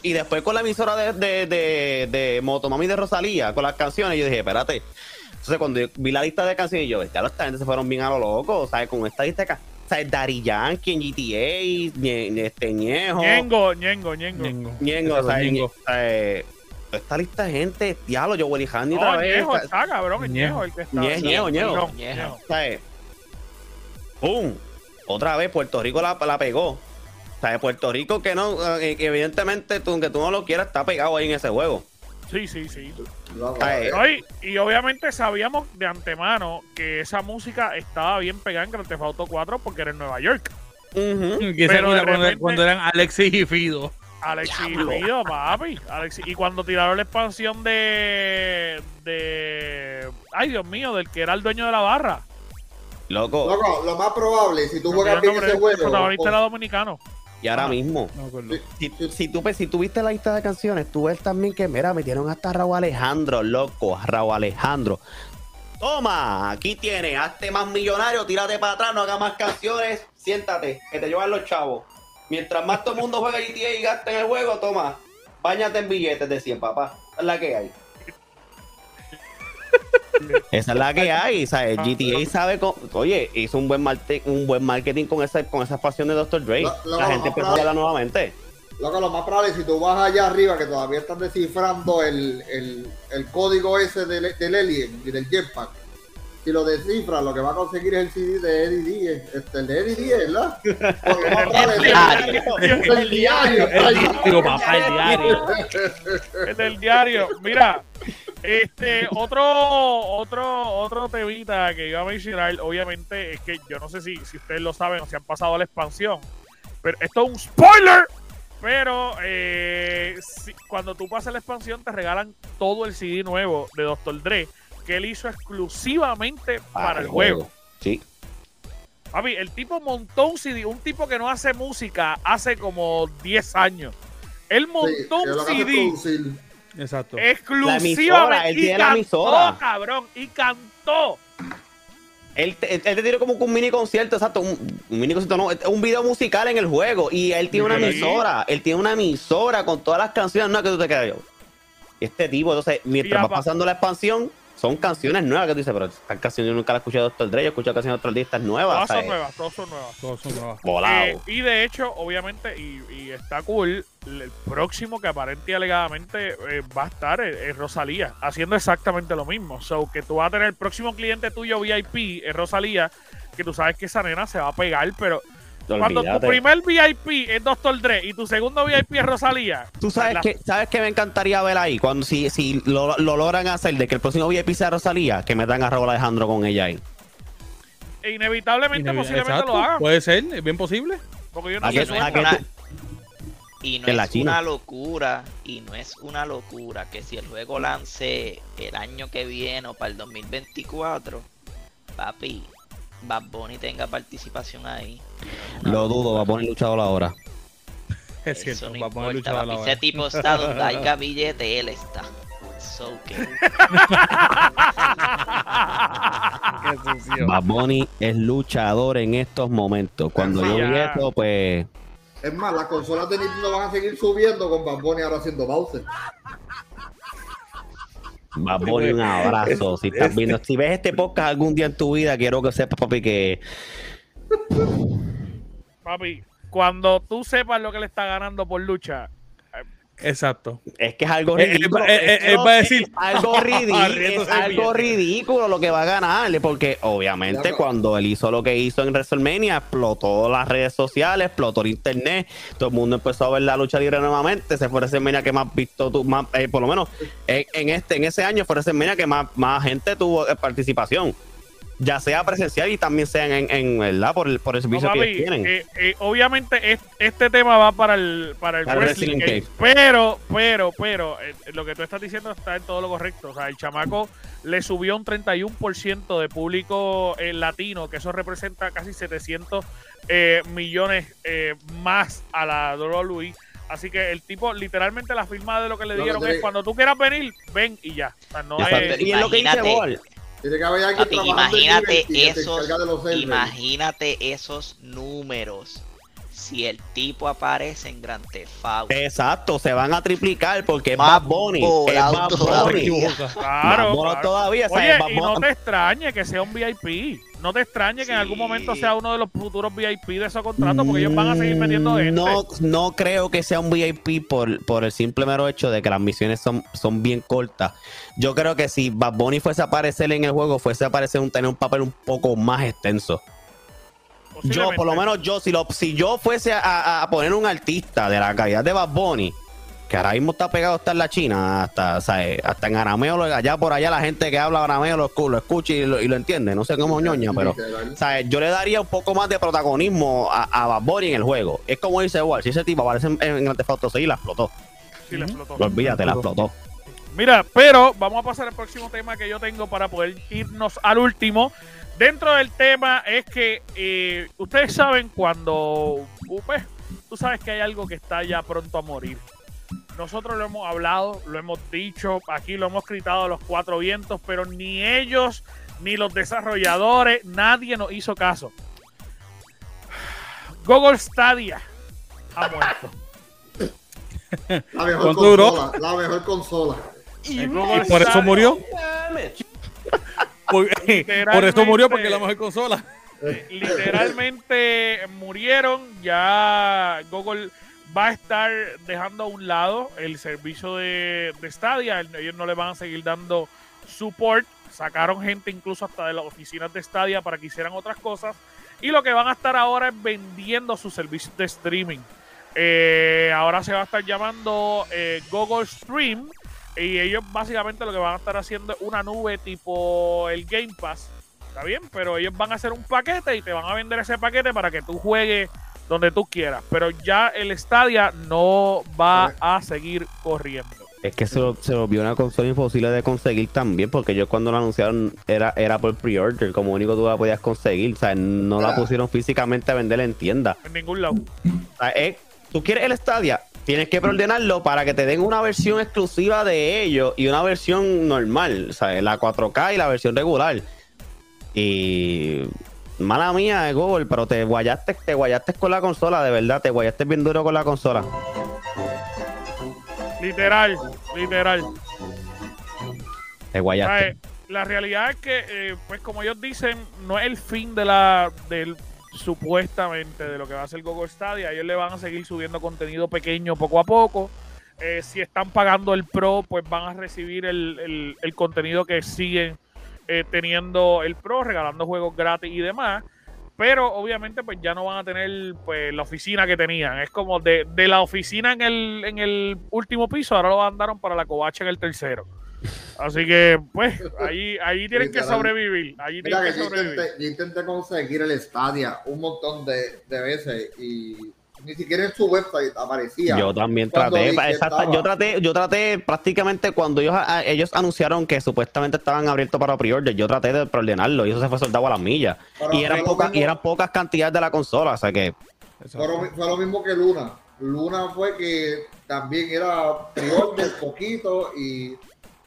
Y después con la emisora de, de, de, de Motomami de Rosalía, con las canciones, yo dije, espérate. Entonces cuando yo vi la lista de canciones, yo, ya esta gente se fueron bien a lo loco, ¿sabes? Con esta lista de ¿sabes? Daddy Yankee en GTA, Ñe- este Ñejo. Ñengo, Ñengo, Ñengo. Ñengo. Ñengo, Eso, ¿sabes? Ñengo. ¿sabes? Esta lista de gente, diablo, yo Willy Handy otra vez. Ñejo ¿sabes? está, cabrón, Ñejo. Ñejo el que está. Ñe- Ñejo, Ñejo. ¡Pum! Otra vez Puerto Rico la, la pegó. ¿Sabes? Puerto Rico que no, eh, que evidentemente tú, aunque tú no lo quieras, está pegado ahí en ese juego. Sí, sí, sí. Eh, No, y, y obviamente sabíamos de antemano que esa música estaba bien pegada en Grand Theft Auto 4 porque era en Nueva York. Pero de cuando, repente- cuando eran Alexis y Fido. Alexis Fido, papi. Alexis- Y cuando tiraron la expansión de, de. Ay, Dios mío, del que era el dueño de la barra. Loco, Loco, lo más probable, si tú No juegas bien ese el juego, protagonista con- era dominicano. Y ahora Ajá. mismo, No si, si, tú, pues, si tú viste la lista de canciones, tú ves también que, mira, metieron hasta Raúl Alejandro, loco, Raúl Alejandro. Toma, aquí tienes, hazte más millonario, tírate para atrás, no hagas más canciones, siéntate, que te llevan los chavos. Mientras más todo el mundo juega GTA y gasta en el juego, toma, bañate en billetes de 100, papá. Es la que hay. Esa es la que hay, ¿sabes? GTA sabe, con- oye, hizo un buen, un buen marketing con esa, con esa pasión de Dr. Dre. Lo- lo- la gente empezó a lo- hablar nuevamente. Loco, lo más probable, si tú vas allá arriba, que todavía están descifrando el, el, el código ese del, del Alien y del Jetpack, si lo descifras, lo que va a conseguir es el CD de Eddie D, este, el de Eddie D, ¿verdad? Es diario. el, el diario. El diario, papá, el diario. El del diario. Mira, este, otro, otro, otro temita que iba a mencionar, obviamente, es que yo no sé si, si ustedes lo saben o si han pasado a la expansión, pero esto es un spoiler. Pero eh, si- cuando tú pasas la expansión, te regalan todo el CD nuevo de Dr. Dre que él hizo exclusivamente para el juego. Sí. Papi, el tipo montó un CD, un tipo que no hace música hace como 10 años. Él Sí, montó lo un CD. Exacto. exclusivamente emisora, él y tiene la cantó, cabrón, y cantó. Él, te- él te tiró como que un mini concierto, exacto. Un, un mini concierto, no, un video musical en el juego. Y él tiene una Sí. emisora. Él tiene una emisora con todas las canciones nuevas que tú te quedas yo. Este tipo, entonces, mientras va pasando la expansión, son canciones nuevas que tú dices, pero estas canciones yo nunca las he escuchado de Dr. Dre, yo he escuchado canciones de otros artistas nuevas. Todas son nuevas, todas son nuevas. Todos son nuevos. Volado. Eh, y de hecho, obviamente, y, y está cool, el próximo que aparente y alegadamente eh, va a estar es, es Rosalía, haciendo exactamente lo mismo. So, que tú vas a tener el próximo cliente tuyo VIP, es Rosalía, que tú sabes que esa nena se va a pegar, pero cuando tu primer VIP es Dr. Dre y tu segundo VIP es Rosalía, Tú sabes la- que, sabes que me encantaría ver ahí, cuando si, si lo, lo logran hacer de que el próximo VIP sea Rosalía, que metan a Raúl Alejandro con ella ahí. e inevitablemente Inevi- posiblemente Exacto, lo hagan. Puede ser, es bien posible. Porque yo no ¿A sé Y no la es China. una locura, y no es una locura que si el juego lance el año que viene o para el 2024, papi, Bad Bunny tenga participación ahí. Una Lo dudo, a poner luchador ahora. Es Eso cierto, no importa, luchador. Ese tipo está donde (laughs) haya billete, él está. So (laughs) sucio. Bad Bunny es luchador en estos momentos. Cuando yo vi eso, pues. Es más, las consolas de Nintendo van a seguir subiendo con Bad Bunny ahora haciendo Bowser. Bad (laughs) Bunny, un abrazo. Si estás viendo, si ves este podcast algún día en tu vida, quiero que sepas, papi, que Papi, cuando tú sepas lo que le está ganando por lucha, Exacto. Es que es algo ridículo. es que él no- va a decir- (laughs) es algo ridículo, es algo lo que va a ganarle, porque obviamente cuando él hizo lo que hizo en WrestleMania, explotó las redes sociales, explotó el internet, todo el mundo empezó a ver la lucha libre nuevamente, se fue WrestleMania que más visto, tu- más, eh, por lo menos en, en este en ese año fue WrestleMania que más, más gente tuvo eh, participación, ya sea presencial y también sea en, en ¿verdad? Por el, por el No, servicio que papi, tienen. eh, eh, obviamente es- este tema va para el para el wrestling Wrestling game, pero pero pero eh, lo que tú estás diciendo está en todo lo correcto o sea el chamaco le subió un 31% de público eh, latino que eso representa casi 700 eh, millones eh, más a la WWE Así que el tipo, literalmente la firma de lo que le te- es cuando tú quieras venir, ven y ya. O sea, no es- y es lo que dice. Ball. Tiene que haber alguien Papi, trabajando en imagínate esos, imagínate esos números si el tipo aparece en Grand Theft Auto. Exacto, se van a triplicar porque es Más Bad Bunny. Es todavía. Bunny. Claro, Más claro. todavía. Oye, Bad y no te extrañe que sea un VIP. No te extrañe que en algún momento sea uno de los futuros VIP de esos contratos, porque ellos van a seguir metiendo gente. No, no creo que sea un VIP por, por el simple mero hecho de que las misiones son, son bien cortas. Yo creo que si Bad Bunny fuese a aparecer en el juego, fuese a aparecer un, tener un papel un poco más extenso. Yo, por lo menos yo, si, lo, si yo fuese a, a poner un artista de la calidad de Bad Bunny, que ahora mismo está pegado hasta en la China, hasta, ¿sabes? hasta en arameo, lo- allá por allá la gente que habla arameo lo, lo escucha y lo, y lo entiende. No sé cómo ñoña, pero... ¿sabes? Yo le daría un poco más de protagonismo a, a Bad Bunny en el juego. Es como dice Wall, si ese tipo aparece en, en Grand Theft Auto 6 la explotó. Sí, le explotó. Olvídate, la explotó. Mira, pero vamos a pasar al próximo tema que yo tengo para poder irnos al último. Dentro del tema es que eh, ustedes saben cuando, uh, pues, tú sabes que hay algo que está ya pronto a morir. Nosotros lo hemos hablado, lo hemos dicho, aquí lo hemos gritado a los cuatro vientos, pero ni ellos, ni los desarrolladores, nadie nos hizo caso. Google Stadia ha muerto. (laughs) La mejor consola. La mejor consola. Y por eso murió. Por, (laughs) por eso murió porque la mejor consola. literalmente murieron. Ya Google va a estar dejando a un lado el servicio de, de Stadia. Ellos no le van a seguir dando support. Sacaron gente incluso hasta de las oficinas de Stadia para que hicieran otras cosas. Y lo que van a estar ahora es vendiendo sus servicios de streaming. Eh, ahora se va a estar llamando eh, Google Stream. Y ellos básicamente lo que van a estar haciendo es una nube tipo el Game Pass. Está bien, pero ellos van a hacer un paquete y te van a vender ese paquete para que tú juegues donde tú quieras. Pero ya el Stadia no va a seguir corriendo. Es que se, lo- se volvió una consola imposible de conseguir también, porque ellos cuando la anunciaron era, era por pre-order, como único tú la podías conseguir. O sea, no la pusieron físicamente a vender en tienda. En ningún lado. O sea, es- tú quieres el Stadia, tienes que preordenarlo para que te den una versión exclusiva de ellos y una versión normal, o sea, la 4K y la versión regular. Y mala mía, Google, pero te guayaste, te guayaste con la consola, de verdad, te guayaste bien duro con la consola. Literal, literal. Te guayaste. ¿Sabes? La realidad es que, eh, pues como ellos dicen, no es el fin de la del supuestamente de lo que va a ser Google Stadia. Ellos le van a seguir subiendo contenido pequeño poco a poco. Eh, si están pagando el Pro, pues van a recibir el, el- contenido que siguen eh, teniendo el Pro, regalando juegos gratis y demás. Pero obviamente pues ya no van a tener pues la oficina que tenían. Es como de, de la oficina en el, en el último piso, ahora lo mandaron para la covacha en el tercero. Así que, pues, ahí, ahí tienen que sobrevivir. Allí tienen que que yo sobrevivir. intenté, yo intenté conseguir el Stadia un montón de, de veces y ni siquiera en su website aparecía. Yo también traté, exacta- yo traté, yo traté prácticamente cuando ellos, a- ellos anunciaron que supuestamente estaban abiertos para pre-order, yo traté de preordenarlo y eso se fue soldado a las millas. Pero Y eran pocas, y eran pocas cantidades de la consola, o sea que mi- fue lo mismo que Luna. Luna fue que también era pre-order poquito y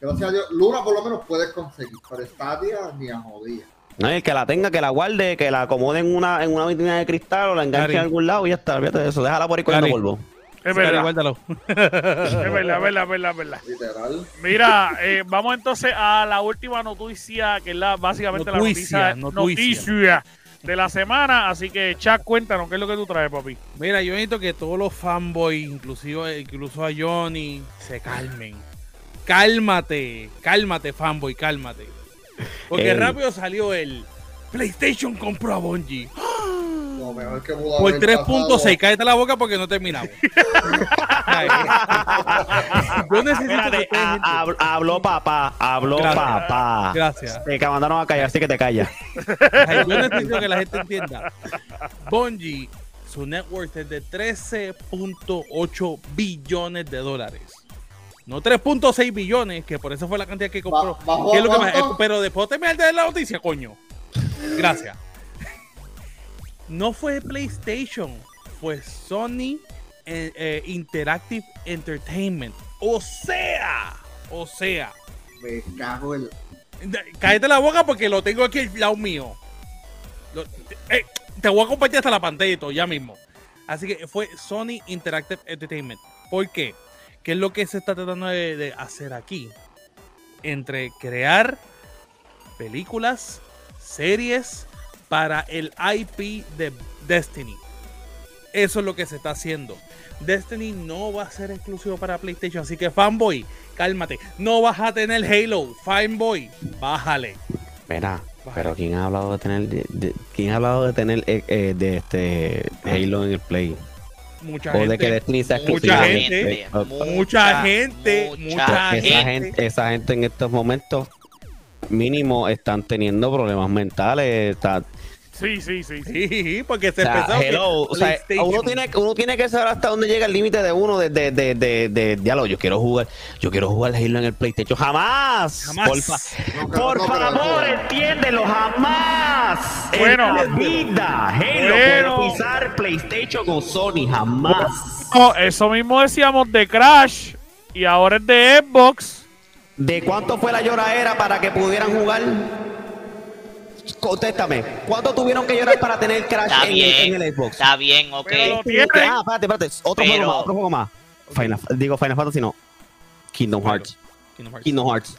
gracias a Dios, Luna por lo menos puedes conseguir, pero Stadia ni a jodía. No, el que la tenga, que la guarde, que la acomode en una, en una vitrina de cristal o la enganche Cari. en algún lado y ya está, olvídate de eso, déjala por ahí Cari. polvo. Es verdad, guárdalo. (laughs) es verdad, es verdad, es verdad, es verdad. Literal. Mira, eh, vamos entonces a la última noticia, que es la, básicamente Noticia, la noticia, noticia. noticia de la semana. Así que, Chuck, cuéntanos qué es lo que tú traes, papi. Mira, yo necesito que todos los fanboys, inclusive, incluso a Johnny, se calmen. Cálmate, cálmate, fanboy, cálmate. Porque rápido salió el PlayStation compró a Bungie. (gasps) Lo mejor que pudo Por haber 3.6, pasado. cállate la boca porque no terminamos. (laughs) Yo necesito que Espérate, hab- habló papá, habló Gracias. papá. Gracias. Te mandaron a callar, así que te callas. Yo necesito que la gente entienda. Bungie, su net worth es de 13.8 billones de dólares. No 3.6 billones, que por eso fue la cantidad que compró. Ba- ¿bajó ¿Qué es lo a que más- cuánto? pero después terminar de la noticia, coño. Gracias. No fue PlayStation, fue Sony eh, eh, Interactive Entertainment. O sea, o sea, Me cago en. de- Cállate la boca porque lo tengo aquí al lado mío. Lo- eh, te voy a compartir hasta la pantalla y todo, ya mismo. Así que fue Sony Interactive Entertainment. ¿Por qué? ¿Qué es lo que se está tratando de, de hacer aquí? Entre crear películas, series para el IP de Destiny. Eso es lo que se está haciendo. Destiny no va a ser exclusivo para PlayStation, así que fanboy, cálmate. No vas a tener Halo, fanboy, bájale. Mira, pero ¿quién ha hablado de tener, de- de- quién ha hablado de tener eh, eh, de este Halo en el Play? Mucha O de gente. que Destiny sea mucha gente, mucha gente, mucha esa gente. gente, esa gente en estos momentos mínimo están teniendo problemas mentales. está- Sí, sí, sí. sí. Sí, porque o se sea, pensaba que hello, o sea, uno tiene, uno tiene que saber hasta dónde llega el límite de uno de, de, de, de, de diálogo. Yo quiero jugar, yo quiero jugar Halo en el PlayStation. Jamás. Jamás. No, pero- Por no, pero- favor, entiéndelo, jamás. Bueno. en la vida, Halo Bueno. puede pisar PlayStation con Sony, jamás. No, eso mismo decíamos de Crash y ahora es de Xbox. ¿De cuánto fue la lloradera para que pudieran jugar? Contéstame, ¿cuánto tuvieron que llorar para tener Crash Está en, el- bien, en el Xbox? está bien, ok. Pero tienen. Ah, espérate, espérate, otro Pero- juego más, otro juego más. Final, digo Final Fantasy no. Kingdom Hearts. Kingdom Hearts. Kingdom Hearts.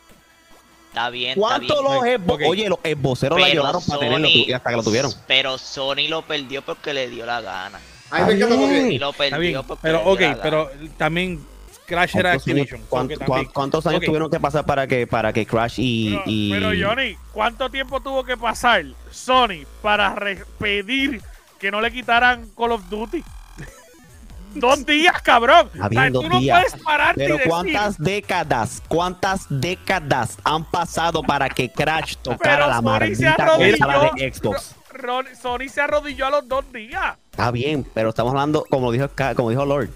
Está bien, está ¿Cuánto bien. los Ok. Xbox? Oye, los Xboxeros la lloraron para tenerlo y hasta que lo tuvieron. Pero Sony lo perdió porque le dio la gana. Ahí me encanta porque. Y lo Está perdió bien, porque pero le dio ok, la gana. pero también Crash era ¿Cuántos años, Activision. so cuán- que cuán- también- cuántos años tuvieron que pasar para que, para que Crash y, Pero, y- pero, Johnny, ¿cuánto tiempo tuvo que pasar Sony para pedir que no le quitaran Call of Duty? (laughs) Dos días, cabrón. O sea, no días. puedes pararte Pero y decir, cuántas décadas, cuántas décadas han pasado para que Crash tocara la Sony se maldita consola de Xbox? Ron- Sony se arrodilló a los dos días. Está bien, pero estamos hablando, como dijo, como dijo Lord.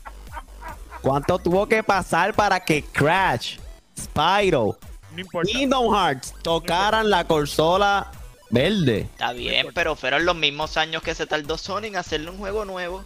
¿Cuánto tuvo que pasar para que Crash, Spyro, No. Kingdom Hearts tocaran la consola verde? Está bien, pero fueron los mismos años que se tardó Sony en hacerle un juego nuevo.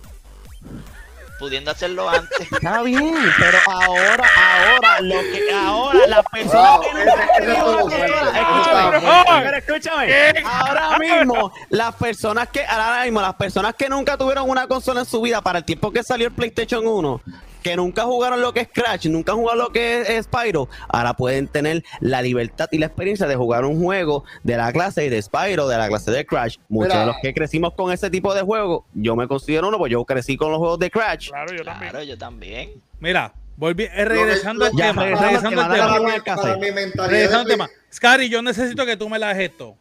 Pudiendo hacerlo antes. (laughs) Está bien, pero ahora, ahora, lo que, ahora la persona Wow, que Ese escúchame, escúchame, ¿Qué? ahora (laughs) mismo las personas que, ahora mismo las personas que nunca tuvieron una consola en su vida para el tiempo que salió el PlayStation 1, que nunca jugaron lo que es Crash, nunca han jugado lo que es, es Spyro, ahora pueden tener la libertad y la experiencia de jugar un juego de la clase de Spyro, de la clase de Crash. Muchos Mira. de los que crecimos con ese tipo de juegos, yo me considero uno, pues yo crecí con los juegos de Crash. Claro, yo también. Claro, yo también. Mira, volví, eh, regresando al Ya, tema, regresando al regresando al tema. Regresando al tema. Scary, yo necesito que tú me la hagas esto.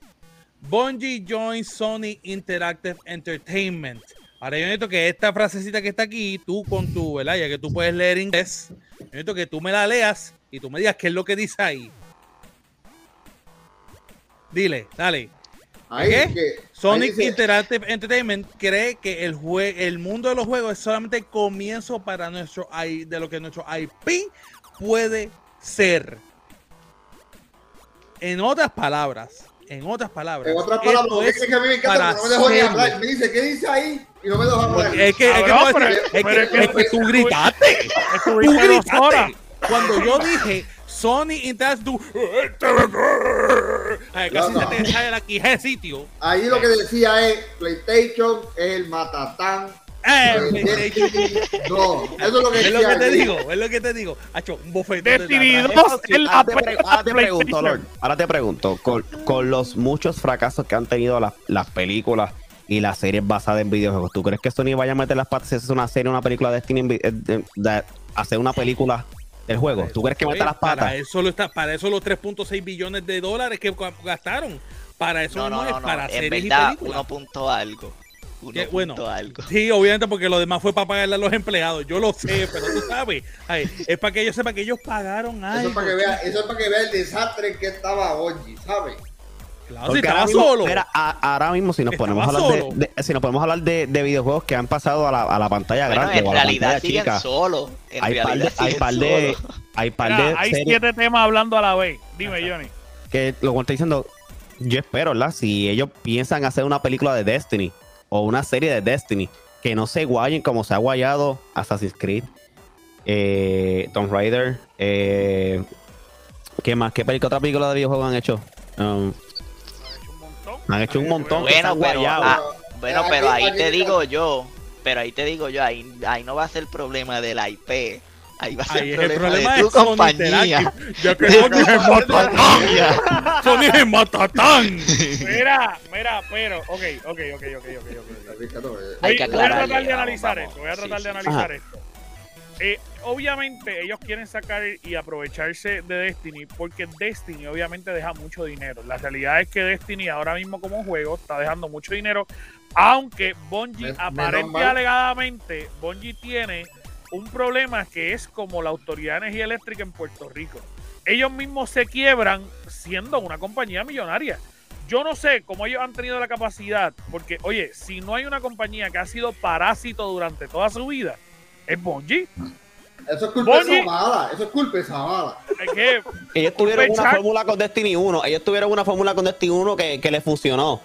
Bungie joins Sony Interactive Entertainment. Ahora yo necesito que esta frasecita que está aquí, tú con tu, ¿verdad? Ya que tú puedes leer inglés, yo necesito que tú me la leas y tú me digas qué es lo que dice ahí. Dile, dale. Ahí, ¿Qué? que- Sonic ahí dice- Interactive Entertainment cree que el, jue- el mundo de los juegos es solamente el comienzo para nuestro I- de lo que nuestro IP puede ser. En otras palabras, en otras palabras, En otras palabras, es que a mí me encanta, no me dejó ni hacerlo. hablar. Me dice, ¿qué dice ahí? Y no me hablar. Es que, es que, Cabrón, no es pero- que- es pero que- es que- es que tú gritaste. Tú gritaste. Cuando yo dije Sony Interactive, tú. Ay, casi No, se te sale aquí ese sitio. Ahí lo que decía es, PlayStation es el matatán. Eh, de PlayStation. Destiny 2. Eso es lo que Es decía. lo que te digo, es lo que te digo. Hacho, un bofetón de Destiny atrás. 2 es la Ahora te, pre- ahora te pregunto. Lord. Ahora te pregunto, con, con los muchos fracasos que han tenido las, las películas y la serie es basada en videojuegos. ¿Tú crees que Sony vaya a meter las patas si hace una serie, una película de Destiny, de- de- hacer una película del juego? ¿Tú crees que meta las Para patas? eso, lo está, para eso los 3.6 billones de dólares que ga- gastaron. Para eso No, no, no, es no, no. para En series y verdad, películas. uno punto algo. Uno Que, punto bueno, algo. Sí, obviamente porque lo demás fue para pagarle a los empleados. Yo lo sé, pero tú sabes. ay, es para que ellos sepan que ellos pagaron Eso algo. es para que vea, eso es para que vea el desastre que estaba Bungie, ¿sabes? Claro, si Porque estaba ahora mismo- solo. mira, a- ahora mismo si nos (laughs) Estaba ponemos a hablar solo. de, de- si nos podemos hablar de, de videojuegos que han pasado a la, a la pantalla Bueno, grande en o a la realidad pantalla siguen chica, solos. En hay par de, hay par de, hay par Mira, de hay series siete temas hablando a la vez. Dime, Johnny. que lo que estoy diciendo, yo espero, ¿verdad? Si ellos piensan hacer una película de Destiny o una serie de Destiny, que no se guayen como se ha guayado Assassin's Creed, eh, Tomb Raider, eh, ¿qué más? ¿Qué película, otra película de videojuegos han hecho? Um. Han hecho un montón. Bueno, pero, ah, bueno, Aquí- pero ahí te digo yo, pero ahí te digo yo, ahí, ahí no va a ser el problema de la IP, ahí va a ser Ahí el es el problema, (laughs) problema de tu compañía. Ya que Sony es matatán. Sony es matatán. Mira, mira, pero, ok, ok, ok, ok, ok, ok. ok. Ricardo, eh, Hay Voy- que voy a tratar de vamos, analizar vamos. esto. Voy a Sí, tratar de analizar esto. Eh, obviamente ellos quieren sacar y aprovecharse de Destiny porque Destiny obviamente deja mucho dinero. La realidad es que Destiny ahora mismo como juego está dejando mucho dinero, aunque Bungie Men- aparente menos y mal. alegadamente Bungie tiene un problema que es como la Autoridad de Energía Eléctrica en Puerto Rico. Ellos mismos se quiebran siendo una compañía millonaria. Yo no sé cómo ellos han tenido la capacidad, porque, oye, si no hay una compañía que ha sido parásito durante toda su vida, es Bungie. Eso es culpa de Zavala, eso es culpa de Zavala. Ellos tuvieron una fórmula con Destiny 1. Ellos tuvieron una fórmula con Destiny 1 que, que les funcionó.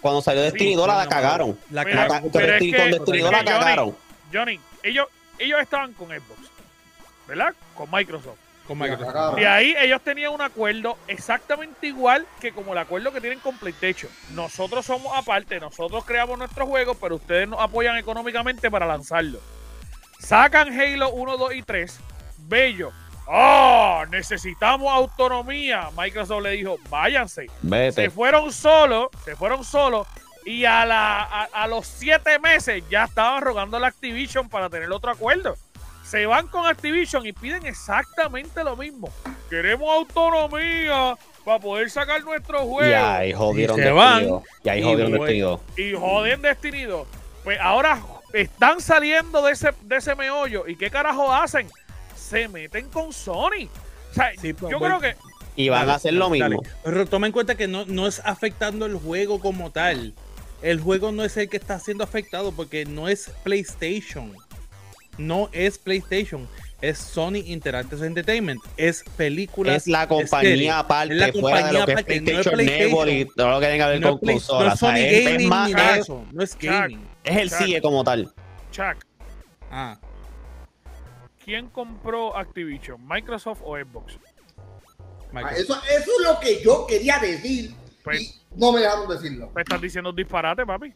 Cuando salió Destiny 2 la, cagaron. La Pero- La con es Destiny, que- con Destiny 2 pero la Johnny, cagaron. Johnny, ellos, ellos estaban con Xbox, ¿verdad? Con Microsoft. Con Microsoft. De ahí ellos tenían un acuerdo exactamente igual que como el acuerdo que tienen con PlayStation. Nosotros somos aparte, nosotros creamos nuestros juegos, pero ustedes nos apoyan económicamente para lanzarlo. Sacan Halo 1, 2 y 3. Bello. ¡Oh! Necesitamos autonomía. Microsoft le dijo, váyanse. Se fueron solos, se fueron solos. Y a, la, a, a los siete meses ya estaban rogando a la Activision para tener otro acuerdo. Se van con Activision y piden exactamente lo mismo. Queremos autonomía para poder sacar nuestro Y juego. ahí jodieron Y se Destiny van. 2. Y ahí Y jodieron. Destiny 2. Y joden Destiny 2. Pues ahora están saliendo de ese, de ese meollo. ¿Y qué carajo hacen? Se meten con Sony. O sea, Sí, pues, yo bueno. creo que Y van Dale, a hacer lo dale. mismo. Pero toma en cuenta que no, no es afectando el juego como tal. El juego no es el que está siendo afectado porque no es PlayStation. No es PlayStation. Es Sony Interactive Entertainment. Es películas. Es la compañía aparte, Es la fuera de lo compañía que es aparte, no es PlayStation, Network y todo lo que tenga que ver No con es, Play- no consolas. es Sony O sea, es- es Gaming más- ni es- eso. No es gaming. Es el Chuck. CIE como tal. Chuck, Ah, ¿quién compró Activision? ¿Microsoft o Xbox? Ah, Microsoft. Eso, eso es lo que yo quería decir. Pues- y no me dejaron decirlo. Me estás diciendo disparate, papi.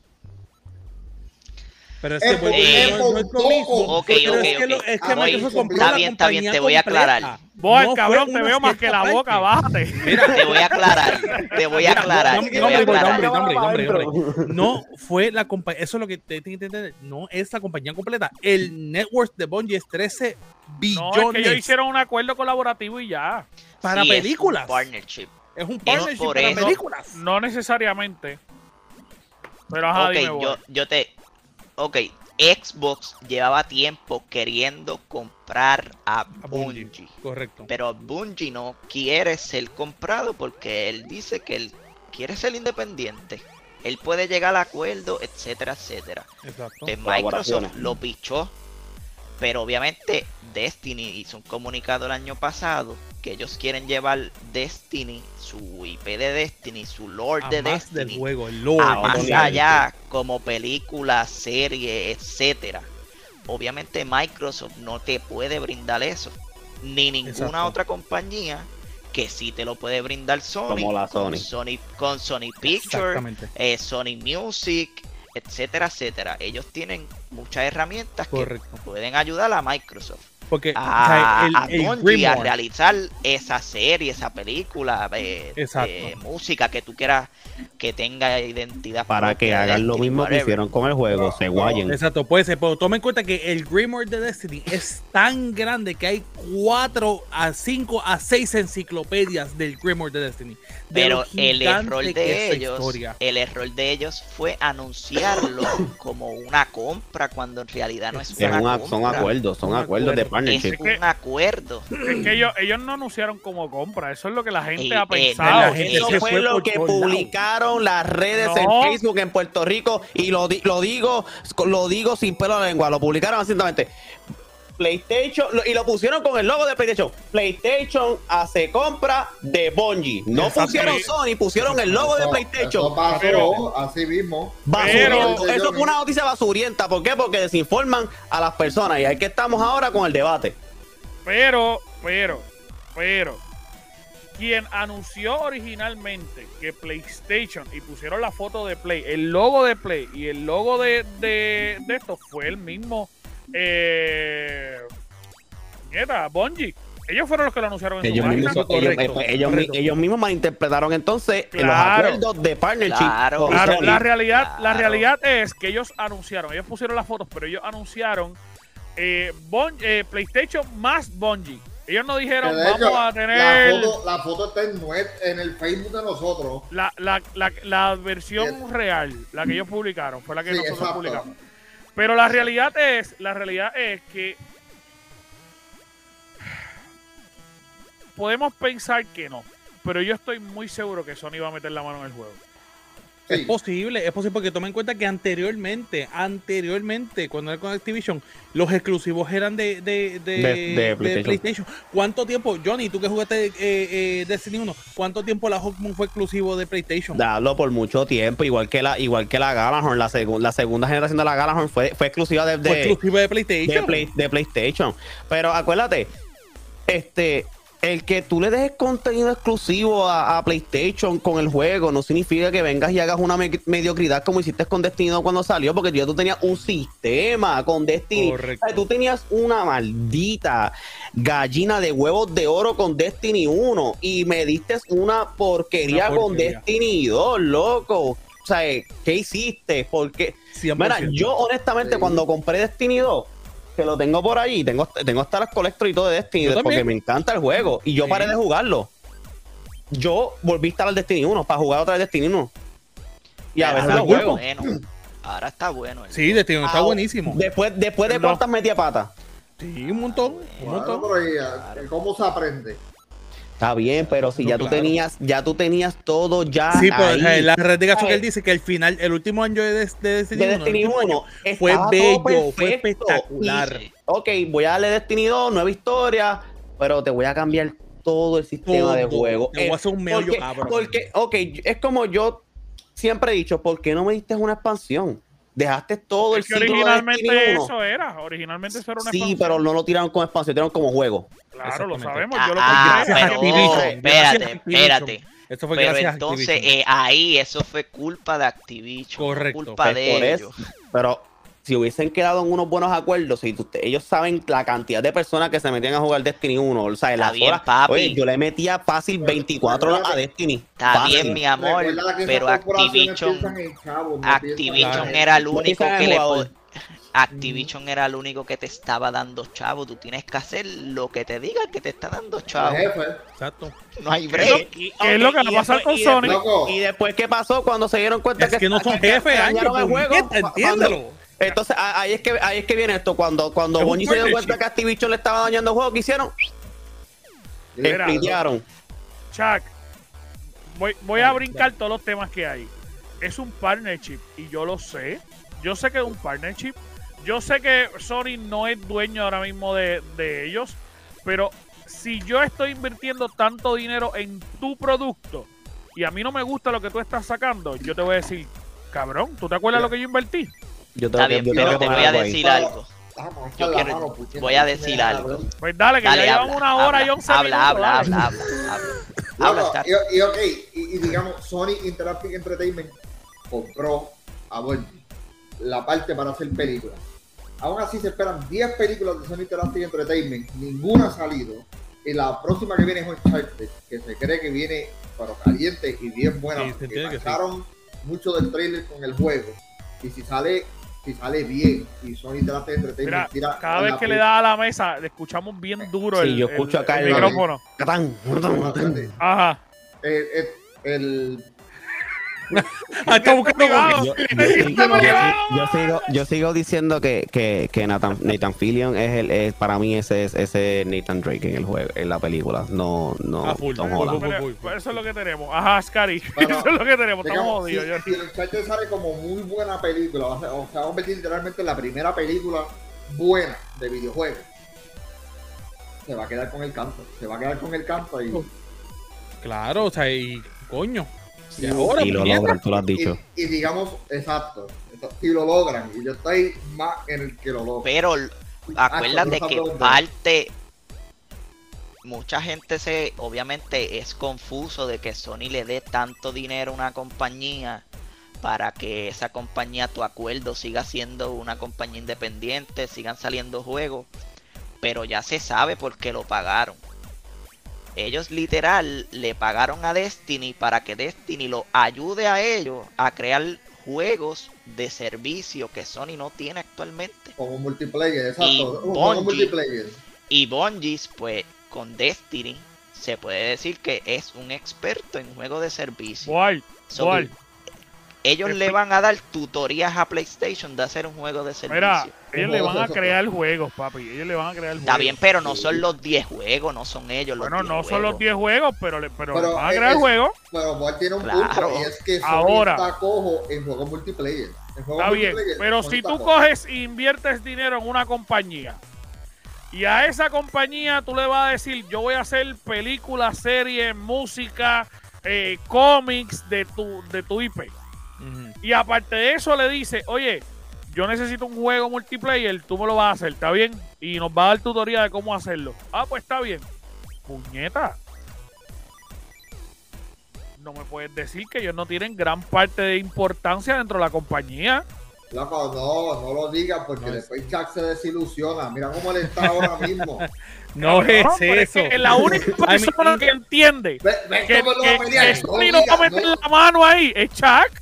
Pero es que porque digo, no, no es lo mismo. Ok, es que, lo- es que Ah, voy. Microsoft compró Está la bien, está bien, compañía te voy a aclarar. Vos, No cabrón, te veo más que la boca, bájate. Mira, Te voy a aclarar, te voy a aclarar, No, no. No fue la compañía, eso es lo que te entender, no es la compañía completa. El network de Bungie es 13 No, billones es que ellos hicieron un acuerdo colaborativo y ya. para Sí, es un películas. partnership. Es un partnership para eso- películas. No necesariamente. Pero ajá, dime, ok, yo, yo te. Ok, Xbox llevaba tiempo queriendo comprar a A Bungie. Bungie. Correcto. Pero Bungie no quiere ser comprado porque él dice que él quiere ser independiente. Él puede llegar al acuerdo, etcétera, etcétera. Exacto. Pues Microsoft lo pichó. Pero obviamente Destiny hizo un comunicado el año pasado que ellos quieren llevar Destiny, su IP de Destiny, su lore A de más del Destiny, juego, el lore. a no, más allá como película, serie, etcétera. Obviamente Microsoft no te puede brindar eso, ni ninguna Exacto. otra compañía que sí te lo puede brindar Sony, Como la con Sony. Con Sony Pictures, eh, Sony Music, etcétera, etcétera. Ellos tienen muchas herramientas Correcto. que pueden ayudar a Microsoft. Porque o sea, a, el- a el a realizar esa serie, esa película, eh, eh, música que tú quieras que tenga identidad Para que hagan lo mismo que hicieron con el juego, se guayen. Exacto, puede ser, pero toma en cuenta que el Grimoire de Destiny es tan grande que hay 4 a 5 a 6 enciclopedias del Grimoire de Destiny. De Pero el error de ellos, historia. el error de ellos fue anunciarlo (coughs) como una compra cuando en realidad no es Es una un- compra. son acuerdos, son acuerdos de Es un acuerdo. Es que ellos, ellos no anunciaron como compra. Eso es lo que la gente Y, ha eh, pensado. gente Eso fue fue lo que publicaron las redes No. en Facebook en Puerto Rico y lo, di- lo digo lo digo sin pelo en la lengua, lo publicaron recientemente. PlayStation lo- y lo pusieron con el logo de PlayStation. PlayStation hace compra de Bungie. No pusieron Sony, pusieron el logo de PlayStation. Eso pasó Pero- así mismo. Basuriento. Pero- Eso fue una noticia basurienta. ¿Por qué? Porque desinforman a las personas. Y ahí que estamos ahora con el debate. Pero, pero, pero, quien anunció originalmente que PlayStation y pusieron la foto de Play, el logo de Play y el logo de, de, de esto fue el mismo. Eh, nieta, Bungie. Ellos fueron los que lo anunciaron en Ellos su mismos, página. ellos, correcto, eh, ellos correcto. ellos mismos malinterpretaron entonces los Claro. acuerdos de partnership. Claro. Claro, la realidad, la realidad es que ellos anunciaron, ellos pusieron las fotos, pero ellos anunciaron eh, eh, PlayStation más Bungie. Ellos no dijeron vamos hecho, a tener la, foto, la foto está en, web, en el Facebook de nosotros. la, la, la, la versión real, la que ellos publicaron, fue la que Sí, nosotros exacto. publicamos. Pero la realidad es, la realidad es que podemos pensar que no, pero yo estoy muy seguro que Sony va a meter la mano en el juego. Es posible, es posible porque toma en cuenta que anteriormente, anteriormente, cuando era con Activision, los exclusivos eran de, de, de, De- de de PlayStation. PlayStation. ¿Cuánto tiempo, Johnny, tú que jugaste eh, eh, Destiny 1, cuánto tiempo la Hawkmoon fue exclusivo de PlayStation? Darlo por mucho tiempo, igual que la, igual que la Galahorn, la, segun- la segunda generación de la Galahorn fue, fue exclusiva de, de- fue exclusivo de de PlayStation. Play- de PlayStation. Pero acuérdate, este, el que tú le dejes contenido exclusivo a, a PlayStation con el juego no significa que vengas y hagas una me- mediocridad como hiciste con Destiny 2 cuando salió, porque ya tú tenías un sistema con Destiny. Correcto. Tú tenías una maldita gallina de huevos de oro con Destiny 1 y me diste una porquería, Una con porquería. Destiny 2, loco. O sea, ¿qué hiciste? Porque 100%. Mira, yo honestamente Sí. cuando compré Destiny 2, que lo tengo por ahí, tengo, tengo hasta las collector y todo de Destiny, porque también. me encanta el juego. Y yo Sí. paré de jugarlo. Yo volví a instalar Destiny 1 para jugar otra vez Destiny 1. Y a veces lo juego. bueno. Ahora está bueno. el Sí, Destiny está Ah, buenísimo. Después, después de No. cuántas metía pata. Sí, un montón, un Bueno, montón. pero ¿y, eh, ¿cómo se aprende? Está bien, pero si No, ya tú claro. tenías, ya tú tenías todo ya. Sí, pero ahí. eh, la red de gasto que él dice que el final, el último año de, de Destiny, de 1, Destiny el último 1 año, fue bello, fue espectacular. Sí. ok, voy a darle Destiny 2, nueva historia, pero te voy a cambiar todo el sistema de juego. Te voy a hacer un meollo porque, cabrón. porque, ok, es como yo siempre he dicho, ¿por qué no me diste una expansión? Dejaste todo Es el que ciclo de originalmente 1. eso era, originalmente eso era una Sí, expansión. pero no lo tiraron como expansión, tiraron como juego. Claro, lo sabemos, Ah, yo lo ah. Gracias pero Activision, oh, espérate, espérate. Esto fue Pero gracias a entonces Activision. eh, ahí eso fue culpa de Activision. Correcto. Culpa de por ellos. eso. Pero si hubiesen quedado en unos buenos acuerdos, si tú- ellos saben la cantidad de personas que se metían a jugar Destiny 1, o sea, las bien, horas, papi. oye, yo le metía fácil 24 horas a Destiny. Está Fácil. bien, mi amor, pero Activision, no Activision era el único que le Activision era el único que te estaba dando chavo. Tú tienes que hacer lo que te diga que te está dando chavo. Exacto. No hay ¿Qué es lo- break. qué es lo que va a pasar con y Sony? después-. Y después, ¿qué pasó cuando se dieron cuenta Es que no son jefes. Entiéndelo. Entonces, a- ahí es, que, ahí es que viene esto. Cuando, cuando Es un Bungie se dio cuenta que Activision le estaba dañando el juego, ¿qué hicieron? Mira, Splitearon. Chuck, voy, voy a brincar todos los temas que hay. Es un partnership y yo lo sé. Yo sé que es un partnership. Yo sé que Sony no es dueño ahora mismo de, de ellos. Pero si yo estoy invirtiendo tanto dinero en tu producto y a mí no me gusta lo que tú estás sacando, yo te voy a decir, cabrón, ¿tú te acuerdas lo que yo invertí? Yo tengo Está que- bien, yo tengo pero que te voy a algo ahí. decir algo. Yo quiero- mano, puñeta, voy a decir me algo. Pues dale, que Dale, ya habla, llevan una hora habla, y once habla, minutos. habla, dale. habla, habla, habla. Habla, Star. y, y ok, y, y digamos, Sony Interactive Entertainment compró a Bungie la parte para hacer películas. aún así se esperan 10 películas de Sony Interactive Entertainment, ninguna ha salido. Y la próxima que viene es Uncharted, que se cree que viene pero caliente y bien buena. Sí, se porque entiende que sí. sacaron mucho del trailer con el juego. Y si sale, si sale bien y Sony Interactive Entertainment Mira, tira cada vez que le da a la mesa, le escuchamos bien duro Sí, el, yo el- escucho acá el el- micrófono. Catán. Ajá. el, el- el- está buscando. Yo, sigo, yo- sigo, yo sigo diciendo que, que, que Nathan, Nathan Fillion es el, es, para mí ese es ese Nathan Drake en el juego, en la película, no, no Ah, full, Tom full, Holland. full, Pero- full, full. eso es lo que tenemos. Ajá, Scary. (laughs) Bueno, eso es lo que tenemos. Estamos jodidos. si, si el Uncharted sale como muy buena película, o sea, va a convertir literalmente en la primera película buena de videojuegos. Se va a quedar con el canto, se va a quedar con el canto y, Claro, o sea, y coño. Y ahora, Y lo logran, tú lo has dicho. y, y digamos, exacto, si lo logran, y yo estoy más en el que lo logran. Pero l- acuérdate que parte. Mucha gente se. Obviamente es confuso de que Sony le dé tanto dinero a una compañía para que esa compañía, tu acuerdo, siga siendo una compañía independiente, sigan saliendo juegos. Pero ya se sabe por qué lo pagaron. Ellos literal le pagaron a Destiny para que Destiny lo ayude a ellos a crear juegos de servicio que Sony no tiene actualmente. Como multiplayer, exacto. Y Bungie. multiplayer. Y Bungie, pues con Destiny, se puede decir que es un experto en juegos de servicio. ¿Cuál? So, ¿Cuál? ellos le van a dar tutorías a PlayStation de hacer un juego de servicio. Mira, ellos le van a eso- crear juegos, papi. Ellos le van a crear juegos. Está bien, pero no son los 10 juegos, no son ellos los Bueno, 10 no son los juegos. 10 juegos, pero, le, pero, Pero van a crear es- juegos. Pero Boy tiene un Claro. punto y es que Sony Ahora. está cojo en juegos multiplayer. En juegos Está bien, pero si tú cojo. coges e inviertes dinero en una compañía y a esa compañía tú le vas a decir, yo voy a hacer películas, series, música, eh, cómics de tu, de tu IP. Y aparte de eso le dice, oye, yo necesito un juego multiplayer, tú me lo vas a hacer, ¿está bien? Y nos va a dar tutoría de cómo hacerlo. Ah, pues está bien. Puñeta. No me puedes decir que ellos no tienen gran parte de importancia dentro de la compañía. Loco, no, no lo digas porque después Jack se desilusiona. Mira cómo él está ahora mismo. (laughs) No es No, es eso. que la única (laughs) persona que entiende Ve, ve que, cómo lo que, va a pelear. que No va a meter la mano ahí es Chuck.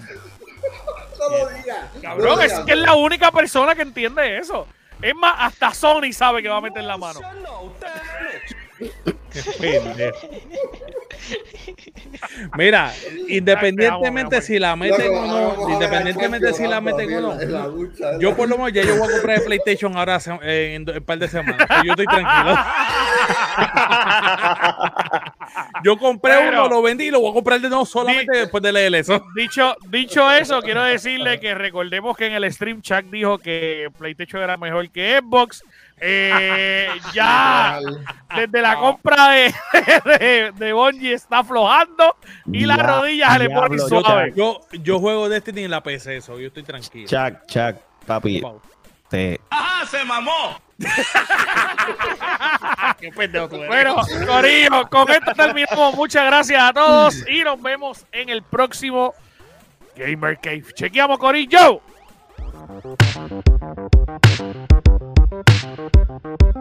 (laughs) No lo digas. no Cabrón, es que es la única persona que entiende eso. Es más, hasta Sony sabe que va a meter la mano. Mira, independientemente si la meten o no, independientemente si la meten o no, yo por lo menos ya yo voy a comprar el PlayStation ahora eh, en un par de semanas. Yo estoy tranquilo. (laughs) Yo compré Pero- uno, lo vendí y lo voy a comprar de nuevo solamente Di- después de leer eso. Dicho, dicho eso, quiero decirle que recordemos que en el stream Chuck dijo que PlayStation era mejor que Xbox. Eh, (laughs) ya desde la compra de, (laughs) de, de Bungie está aflojando y la Ya, rodilla se le pone diablo, Yo, suave. yo, yo juego Destiny en la PC, eso, yo estoy tranquilo. Chuck, Chuck, papi, te, (laughs) Qué pendejo tú eres. Bueno, Corillo, con esto terminamos. Muchas gracias a todos y nos vemos en el próximo Gamer Cave. Chequeamos, Corillo. Thank you.